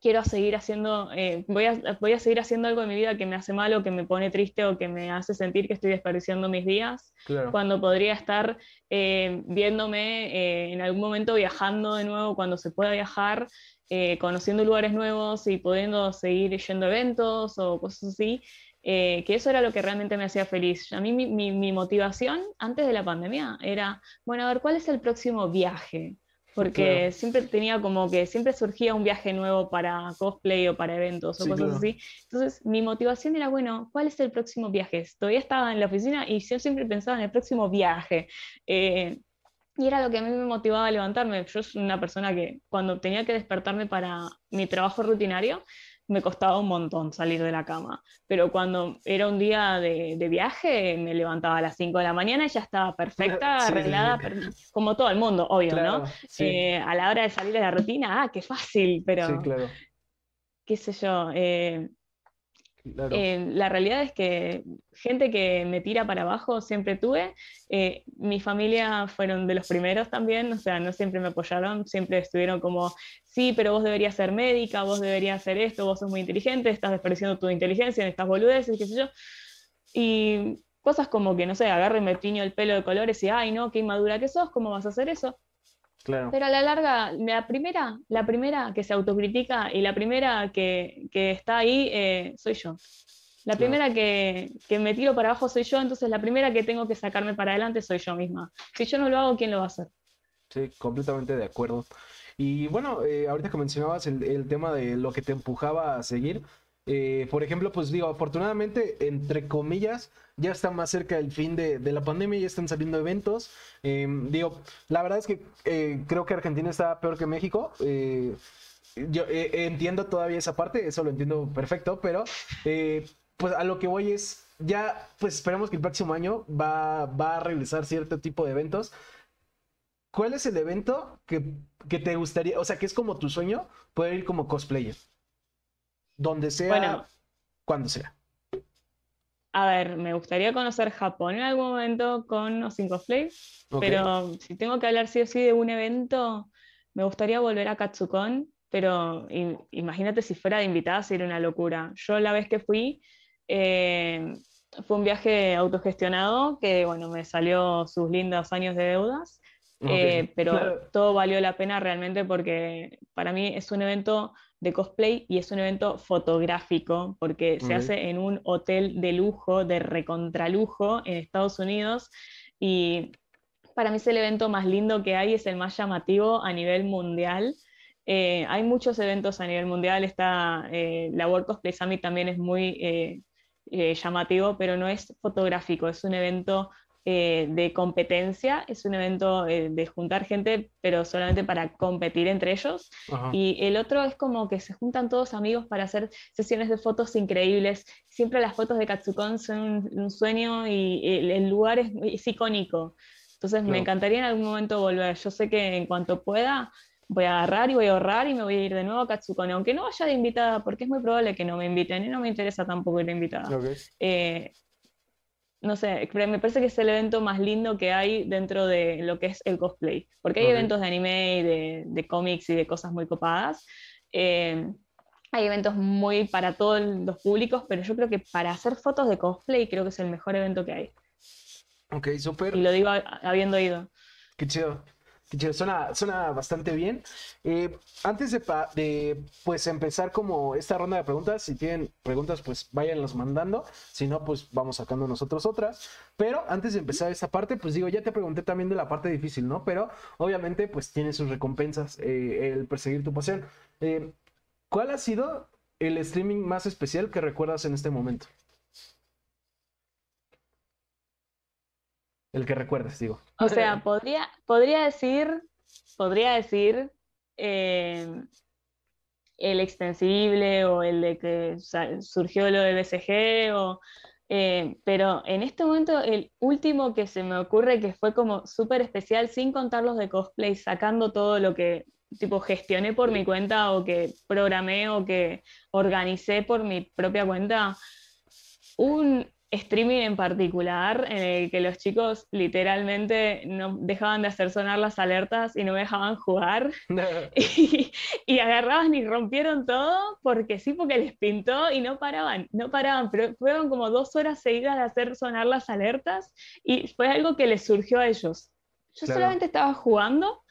quiero seguir haciendo, eh, voy, a, voy a seguir haciendo algo en mi vida que me hace mal o que me pone triste o que me hace sentir que estoy desperdiciando mis días, cuando podría estar viéndome en algún momento viajando de nuevo cuando se pueda viajar. conociendo lugares nuevos y pudiendo seguir yendo a eventos o cosas así, eh, que eso era lo que realmente me hacía feliz. A mí mi, motivación antes de la pandemia era, bueno, a ver, ¿cuál es el próximo viaje? Porque siempre tenía como que siempre surgía un viaje nuevo para cosplay o para eventos o cosas así. Entonces mi motivación era, bueno, ¿cuál es el próximo viaje? Todavía estaba en la oficina y yo siempre pensaba en el próximo viaje. Eh, y era lo que a mí me motivaba a levantarme. Yo soy una persona que cuando tenía que despertarme para mi trabajo rutinario, me costaba un montón salir de la cama. Pero cuando era un día de, viaje, me levantaba a las 5 de la mañana y ya estaba perfecta, arreglada, como todo el mundo, obvio, ¿no? Eh, a la hora de salir de la rutina, ah, qué fácil, pero... Claro. qué sé yo, eh, eh, la realidad es que gente que me tira para abajo siempre tuve. Eh, mi familia fueron de los primeros también, o sea, no siempre me apoyaron, siempre estuvieron como, sí, pero vos deberías ser médica, vos deberías hacer esto, vos sos muy inteligente, estás desperdiciando tu inteligencia en estas boludeces, qué sé yo. Y cosas como que, no sé, agarro y me tiño el pelo de colores y, ay, no, qué inmadura que sos, ¿cómo vas a hacer eso? Pero a la larga, la primera, la primera que se autocritica y la primera que, está ahí eh, soy yo. La primera que, me tiro para abajo soy yo, entonces la primera que tengo que sacarme para adelante soy yo misma. Si yo no lo hago, ¿quién lo va a hacer? Sí, completamente de acuerdo. Y bueno, eh, ahorita que mencionabas el, tema de lo que te empujaba a seguir, Eh, por ejemplo, pues digo, afortunadamente, entre comillas, ya está más cerca del fin de, la pandemia, ya están saliendo eventos. Em, digo, la verdad es que eh, creo que Argentina está peor que México. Eh, yo entiendo todavía esa parte, eso lo entiendo perfecto, pero pues a lo que voy es, ya, pues esperemos que el próximo año va, va a realizar cierto tipo de eventos. ¿Cuál es el evento que, que te gustaría, o sea, que es como tu sueño, poder ir como cosplayer? Donde sea, cuando sea. A ver, me gustaría conocer Japón en algún momento con o sin cosplay, pero si tengo que hablar sí o sí de un evento, me gustaría volver a Katsukon, pero imagínate si fuera de invitada, sería una locura. Yo la vez que fui, eh, fue un viaje autogestionado que, bueno, me salió sus lindos años de deudas, eh, pero todo valió la pena realmente porque para mí es un evento de cosplay y es un evento fotográfico porque se hace en un hotel de lujo, de recontralujo en Estados Unidos y para mí es el evento más lindo que hay, es el más llamativo a nivel mundial. Eh, hay muchos eventos a nivel mundial, está eh, la World Cosplay Summit también es muy eh, llamativo, pero no es fotográfico, es un evento eh, de competencia, es un evento eh, de juntar gente, pero solamente para competir entre ellos. Y el otro es como que se juntan todos amigos para hacer sesiones de fotos increíbles. Siempre las fotos de Katsukon son un, sueño y el, lugar es, icónico. Entonces me encantaría en algún momento volver. Yo sé que en cuanto pueda voy a agarrar y voy a ahorrar y me voy a ir de nuevo a Katsukon, aunque no vaya de invitada, porque es muy probable que no me inviten y no me interesa tampoco ir de invitada no sé, me parece que es el evento más lindo que hay dentro de lo que es el cosplay, porque hay eventos de anime y de, cómics y de cosas muy copadas. Eh, hay eventos muy para todos los públicos, pero yo creo que para hacer fotos de cosplay creo que es el mejor evento que hay. Ok, súper. Y lo digo habiendo ido. Qué chido. Suena, suena bastante bien. Eh, antes de, pues empezar como esta ronda de preguntas, si tienen preguntas, pues váyanlos mandando. Si no, pues vamos sacando nosotros otras. Pero antes de empezar esa parte, pues digo, ya te pregunté también de la parte difícil, ¿no? Pero obviamente, pues tiene sus recompensas eh, el perseguir tu pasión. Eh, ¿Cuál ha sido el streaming más especial que recuerdas en este momento? El que recuerdes, digo. O sea, podría, podría decir, podría decir eh, el extensible o el de que surgió lo de BCG, o, eh, pero en este momento el último que se me ocurre que fue como súper especial, sin contar los de cosplay, sacando todo lo que tipo gestioné por mi cuenta o que programé o que organicé por mi propia cuenta, un streaming en particular en el que los chicos literalmente no dejaban de hacer sonar las alertas y no me dejaban jugar. Y, agarraban y rompieron todo porque sí, porque les pintó y no paraban, no paraban, pero fueron como dos horas seguidas de hacer sonar las alertas y fue algo que les surgió a ellos. Yo solamente estaba jugando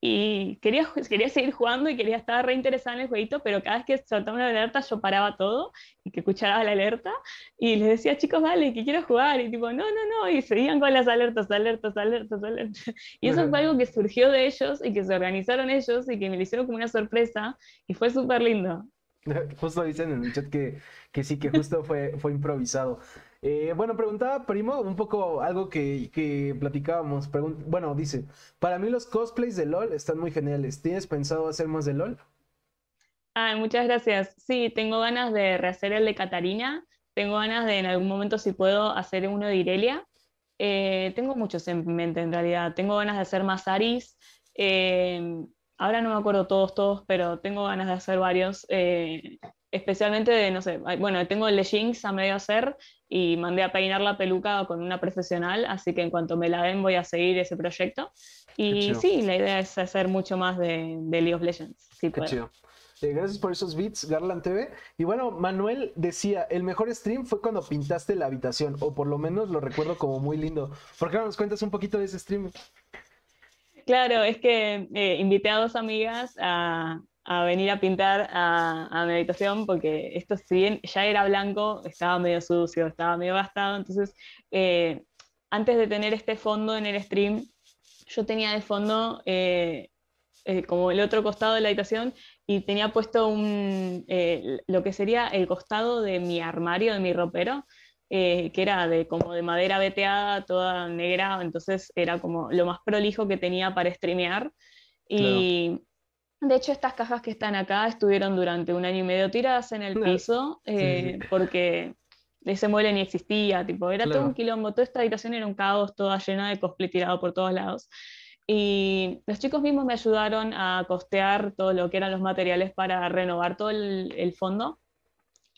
y quería, quería seguir jugando y quería estar reinteresada en el jueguito, pero cada vez que soltaba una alerta yo paraba todo y que escuchaba la alerta y les decía, chicos, vale, que quiero jugar, y tipo, no, no, no, y seguían con las alertas, alertas, alertas, alertas. Y eso fue algo que surgió de ellos y que se organizaron ellos y que me lo hicieron como una sorpresa y fue súper lindo. Justo dicen en el chat que, que sí, que justo fue, fue improvisado. Eh, bueno, preguntaba Primo un poco algo que, que platicábamos. bueno, dice, para mí los cosplays de LOL están muy geniales. ¿Tienes pensado hacer más de LOL? Ah, muchas gracias. Sí, tengo ganas de rehacer el de Catarina. Tengo ganas de en algún momento, si puedo, hacer uno de Irelia. Eh, tengo muchos en mente en realidad. Tengo ganas de hacer más Aris. Eh, ahora no me acuerdo todos, todos, pero tengo ganas de hacer varios especialmente de, no sé, bueno, tengo el de Jinx a medio hacer y mandé a peinar la peluca con una profesional, así que en cuanto me la den voy a seguir ese proyecto. Y sí, la idea es hacer mucho más de, League of Legends. Sí, Qué chido. Eh, gracias por esos beats, Garland TV. Y bueno, Manuel decía, el mejor stream fue cuando pintaste la habitación, o por lo menos lo recuerdo como muy lindo. ¿Por qué no nos cuentas un poquito de ese stream? Claro, es que eh, invité a dos amigas a, venir a pintar a, a, mi habitación porque esto si bien ya era blanco, estaba medio sucio, estaba medio gastado, entonces eh, antes de tener este fondo en el stream, yo tenía de fondo eh, como el otro costado de la habitación y tenía puesto un, lo que sería el costado de mi armario, de mi ropero, que era de, como de madera veteada, toda negra, entonces era como lo más prolijo que tenía para streamear. Y de hecho estas cajas que están acá estuvieron durante un año y medio tiradas en el piso, porque ese mueble ni existía, tipo, era todo un quilombo, toda esta habitación era un caos, toda llena de cosplay tirado por todos lados. Y los chicos mismos me ayudaron a costear todo lo que eran los materiales para renovar todo el, fondo.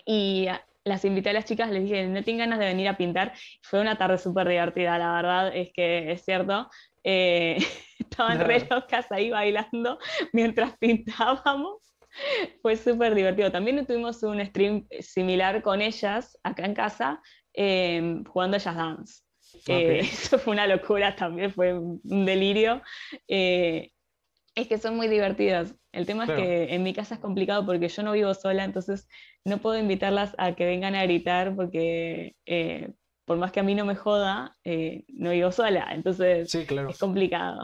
Y las invité a las chicas, les dije, no tienen ganas de venir a pintar. Fue una tarde súper divertida, la verdad es que es cierto. Eh, estaban re locas ahí bailando mientras pintábamos. Fue súper divertido. También tuvimos un stream similar con ellas acá en casa, eh, jugando Jazz Dance. Eh, eso fue una locura también, fue un delirio. Eh, es que son muy divertidas. El tema es que en mi casa es complicado porque yo no vivo sola, entonces no puedo invitarlas a que vengan a gritar porque por más que a mí no me joda, no vivo sola, entonces es complicado.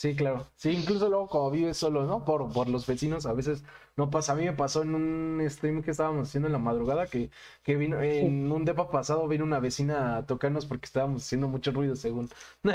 Sí, claro. Sí, incluso luego como vives solo, ¿no? Por, por los vecinos a veces no pasa. A mí me pasó en un stream que estábamos haciendo en la madrugada que, que vino, en un depa pasado vino una vecina a tocarnos porque estábamos haciendo mucho ruido, según.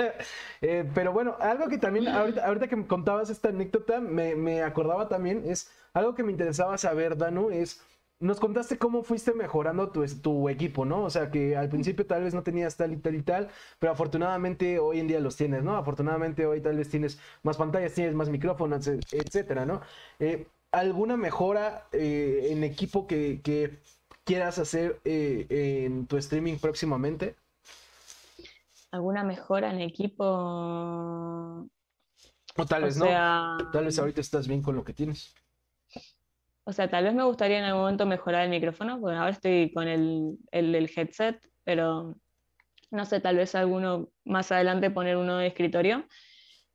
Eh, pero bueno, algo que también, ahorita, ahorita que me contabas esta anécdota, me, me acordaba también, es algo que me interesaba saber, Danu, es nos contaste cómo fuiste mejorando tu, tu, equipo, ¿no? O sea, que al principio tal vez no tenías tal y tal y tal, pero afortunadamente hoy en día los tienes, ¿no? Afortunadamente hoy tal vez tienes más pantallas, tienes más micrófonos, etcétera, ¿no? Eh, ¿Alguna mejora eh, en equipo que, quieras hacer eh, en tu streaming próximamente? ¿Alguna mejora en equipo? O tal vez no. Tal vez ahorita estás bien con lo que tienes. O sea, tal vez me gustaría en algún momento mejorar el micrófono, porque ahora estoy con el, el, headset, pero no sé, tal vez alguno más adelante poner uno de escritorio.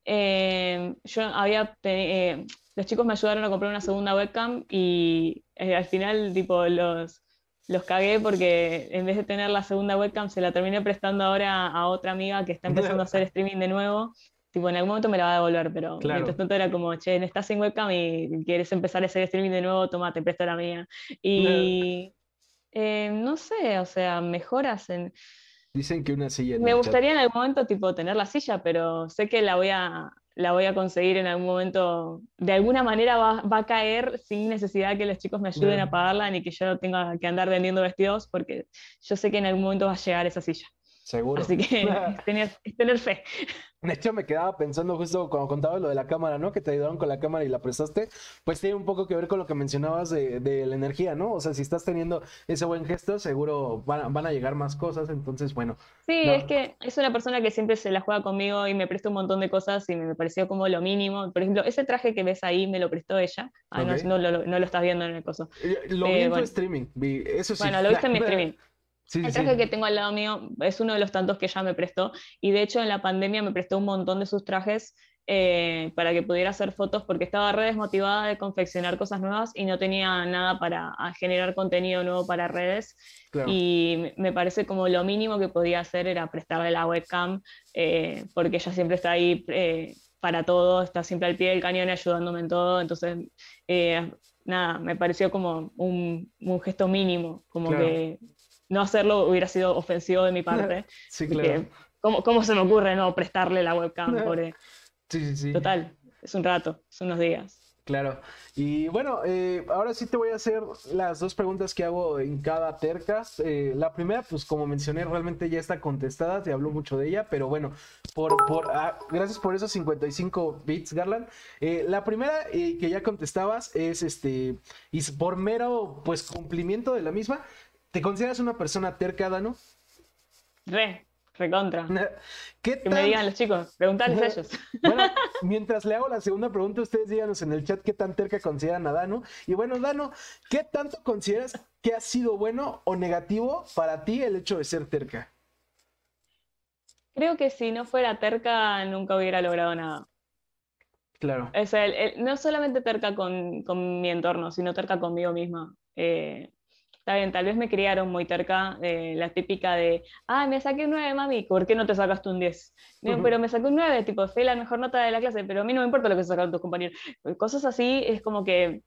Eh, yo había, eh, los chicos me ayudaron a comprar una segunda webcam y eh, al final tipo los, los cagué porque en vez de tener la segunda webcam se la terminé prestando ahora a otra amiga que está empezando a hacer streaming de nuevo tipo, en algún momento me la va a devolver, pero mientras tanto era como, che, estás sin webcam y quieres empezar ese streaming de nuevo, toma, te presto la mía. Y eh, no sé, o sea, mejoras en... Dicen que una silla. me gustaría en algún momento, tipo, tener la silla, pero sé que la voy a, la voy a conseguir en algún momento. De alguna manera va, va a caer sin necesidad que los chicos me ayuden a pagarla ni que yo tenga que andar vendiendo vestidos, porque yo sé que en algún momento va a llegar esa silla. Seguro. Así que tener, tener fe. De hecho, me quedaba pensando justo cuando contabas lo de la cámara, ¿no? Que te ayudaron con la cámara y la prestaste. Pues tiene un poco que ver con lo que mencionabas de, la energía, ¿no? O sea, si estás teniendo ese buen gesto, seguro van, a llegar más cosas. Entonces, bueno. Sí, es que es una persona que siempre se la juega conmigo y me presta un montón de cosas y me pareció como lo mínimo. Por ejemplo, ese traje que ves ahí me lo prestó ella. Ah, no, lo estás viendo en el coso. Eh, lo vi en tu streaming. Eso sí. Bueno, lo viste en mi streaming el traje que tengo al lado mío es uno de los tantos que ella me prestó y de hecho en la pandemia me prestó un montón de sus trajes eh, para que pudiera hacer fotos porque estaba re desmotivada de confeccionar cosas nuevas y no tenía nada para generar contenido nuevo para redes. Y me parece como lo mínimo que podía hacer era prestarle la webcam eh, porque ella siempre está ahí eh, para todo, está siempre al pie del cañón ayudándome en todo, entonces nada, me pareció como un, gesto mínimo, como que no hacerlo hubiera sido ofensivo de mi parte. Sí, claro. ¿cómo, se me ocurre no prestarle la webcam? Pobre? Sí, sí, sí. Total, es un rato, son unos días. Claro. Y bueno, eh, ahora sí te voy a hacer las dos preguntas que hago en cada tercas. Eh, la primera, pues como mencioné, realmente ya está contestada, te habló mucho de ella, pero bueno, por, por ah, gracias por esos 55 bits, Garland. Eh, la primera que ya contestabas es este, y por mero pues cumplimiento de la misma, ¿Te consideras una persona terca, Dano? Re, recontra. ¿Qué Que me digan los chicos, preguntarles a ellos. Bueno, mientras le hago la segunda pregunta, ustedes díganos en el chat qué tan terca consideran a Dano. Y bueno, Dano, ¿qué tanto consideras que ha sido bueno o negativo para ti el hecho de ser terca? Creo que si no fuera terca, nunca hubiera logrado nada. Claro. O sea, no solamente terca con, mi entorno, sino terca conmigo misma. Eh, está bien, tal vez me criaron muy terca, eh, la típica de, ah, me saqué un 9, mami, ¿por qué no te sacaste un 10? Pero me saqué un 9, tipo, fue la mejor nota de la clase, pero a mí no me importa lo que se sacaron tus compañeros. Cosas así es como que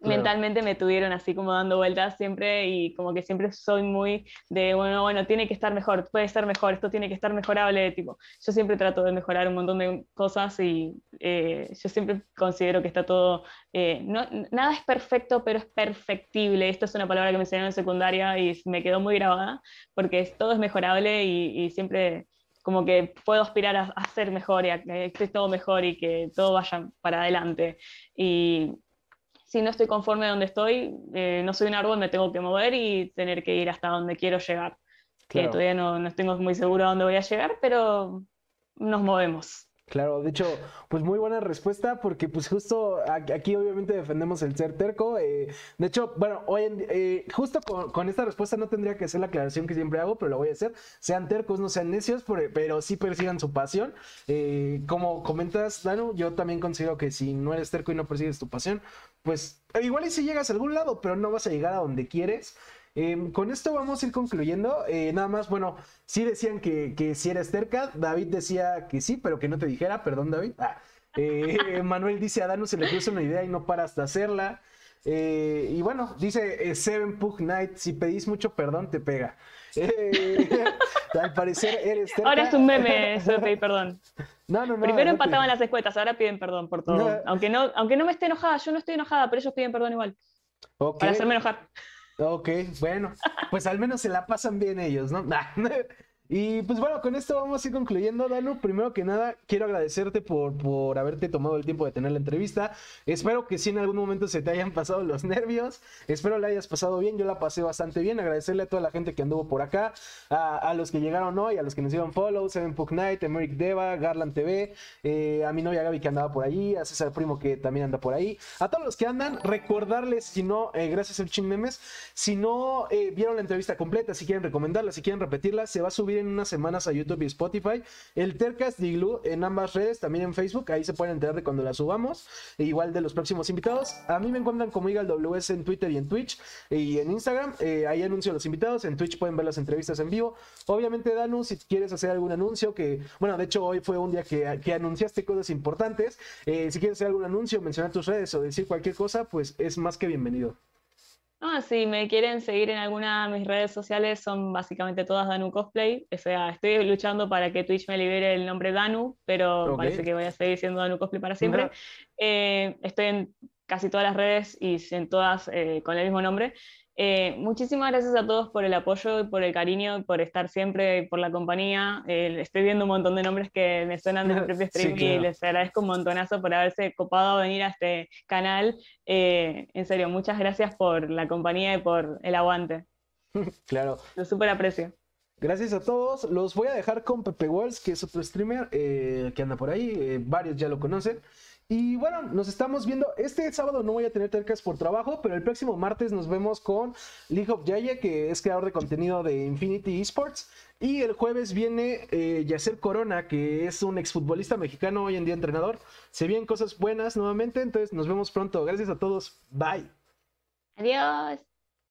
mentalmente me tuvieron así como dando vueltas siempre y como que siempre soy muy de, bueno, bueno, tiene que estar mejor, puede estar mejor, esto tiene que estar mejorable, tipo, yo siempre trato de mejorar un montón de cosas y eh, yo siempre considero que está todo, eh, no, nada es perfecto, pero es perfectible, esto es una palabra que me enseñaron en secundaria y me quedó muy grabada, porque todo es mejorable y, y siempre como que puedo aspirar a, a, ser mejor y a que esté todo mejor y que todo vaya para adelante. Y si no estoy conforme donde estoy, eh, no soy un árbol, me tengo que mover y tener que ir hasta donde quiero llegar. Que todavía no, no estoy muy seguro a dónde voy a llegar, pero nos movemos. Claro, de hecho, pues muy buena respuesta porque pues justo aquí obviamente defendemos el ser terco. Eh, de hecho, bueno, hoy en, eh, justo con, esta respuesta no tendría que ser la aclaración que siempre hago, pero lo voy a hacer. Sean tercos, no sean necios, pero, sí persigan su pasión. Eh, como comentas, Danu, yo también considero que si no eres terco y no persigues tu pasión, pues igual y si llegas a algún lado, pero no vas a llegar a donde quieres. Em, con esto vamos a ir concluyendo. Eh, nada más, bueno, sí decían que, que si eres cerca. David decía que sí, pero que no te dijera. Perdón, David. Ah, eh, Manuel dice a Danu se le puso una idea y no para hasta hacerla. Eh, y bueno, dice Seven Pug Knight, si pedís mucho perdón, te pega. al parecer eres cerca. Ahora es un meme de perdón. No, no, no. Primero empataban las escuetas, ahora piden perdón por todo. Aunque, no, aunque no me esté enojada, yo no estoy enojada, pero ellos piden perdón igual. Para hacerme enojar. Ok, bueno, pues al menos se la pasan bien ellos, ¿no? Y pues bueno, con esto vamos a ir concluyendo, Danu. Primero que nada, quiero agradecerte por, por haberte tomado el tiempo de tener la entrevista. Espero que sí en algún momento se te hayan pasado los nervios. Espero la hayas pasado bien. Yo la pasé bastante bien. Agradecerle a toda la gente que anduvo por acá, a, los que llegaron hoy, a los que nos dieron follow, Seven Puck Night, Emerick Deva, Garland TV, eh, a mi novia Gaby que andaba por allí, a César Primo que también anda por ahí. A todos los que andan, recordarles, si no, eh, gracias al Chin Memes, si no eh, vieron la entrevista completa, si quieren recomendarla, si quieren repetirla, se va a subir en unas semanas a YouTube y Spotify. El Tercast Diglu en ambas redes, también en Facebook. Ahí se pueden enterar de cuando la subamos. E igual de los próximos invitados. A mí me encuentran como Igal WS en Twitter y en Twitch y en Instagram. Eh, ahí anuncio a los invitados. En Twitch pueden ver las entrevistas en vivo. Obviamente, Danu, si quieres hacer algún anuncio, que bueno, de hecho hoy fue un día que, que anunciaste cosas importantes. Eh, si quieres hacer algún anuncio, mencionar tus redes o decir cualquier cosa, pues es más que bienvenido. Ah, si me quieren seguir en alguna de mis redes sociales, son básicamente todas Danu Cosplay. O sea, estoy luchando para que Twitch me libere el nombre Danu, pero parece que voy a seguir siendo Danu Cosplay para siempre. Eh, estoy en casi todas las redes y en todas eh, con el mismo nombre. Eh, muchísimas gracias a todos por el apoyo y por el cariño, por estar siempre, por la compañía. Eh, estoy viendo un montón de nombres que me suenan del propio stream y les agradezco un montonazo por haberse copado a venir a este canal. Eh, en serio, muchas gracias por la compañía y por el aguante. Claro. Lo súper aprecio. Gracias a todos. Los voy a dejar con Pepe Walls, que es otro streamer que anda por ahí. varios ya lo conocen. Y bueno, nos estamos viendo. Este sábado no voy a tener tercas por trabajo, pero el próximo martes nos vemos con League of Yaya, que es creador de contenido de Infinity Esports. Y el jueves viene eh, Yacer Corona, que es un exfutbolista mexicano, hoy en día entrenador. Se vienen cosas buenas nuevamente, entonces nos vemos pronto. Gracias a todos. Bye. Adiós.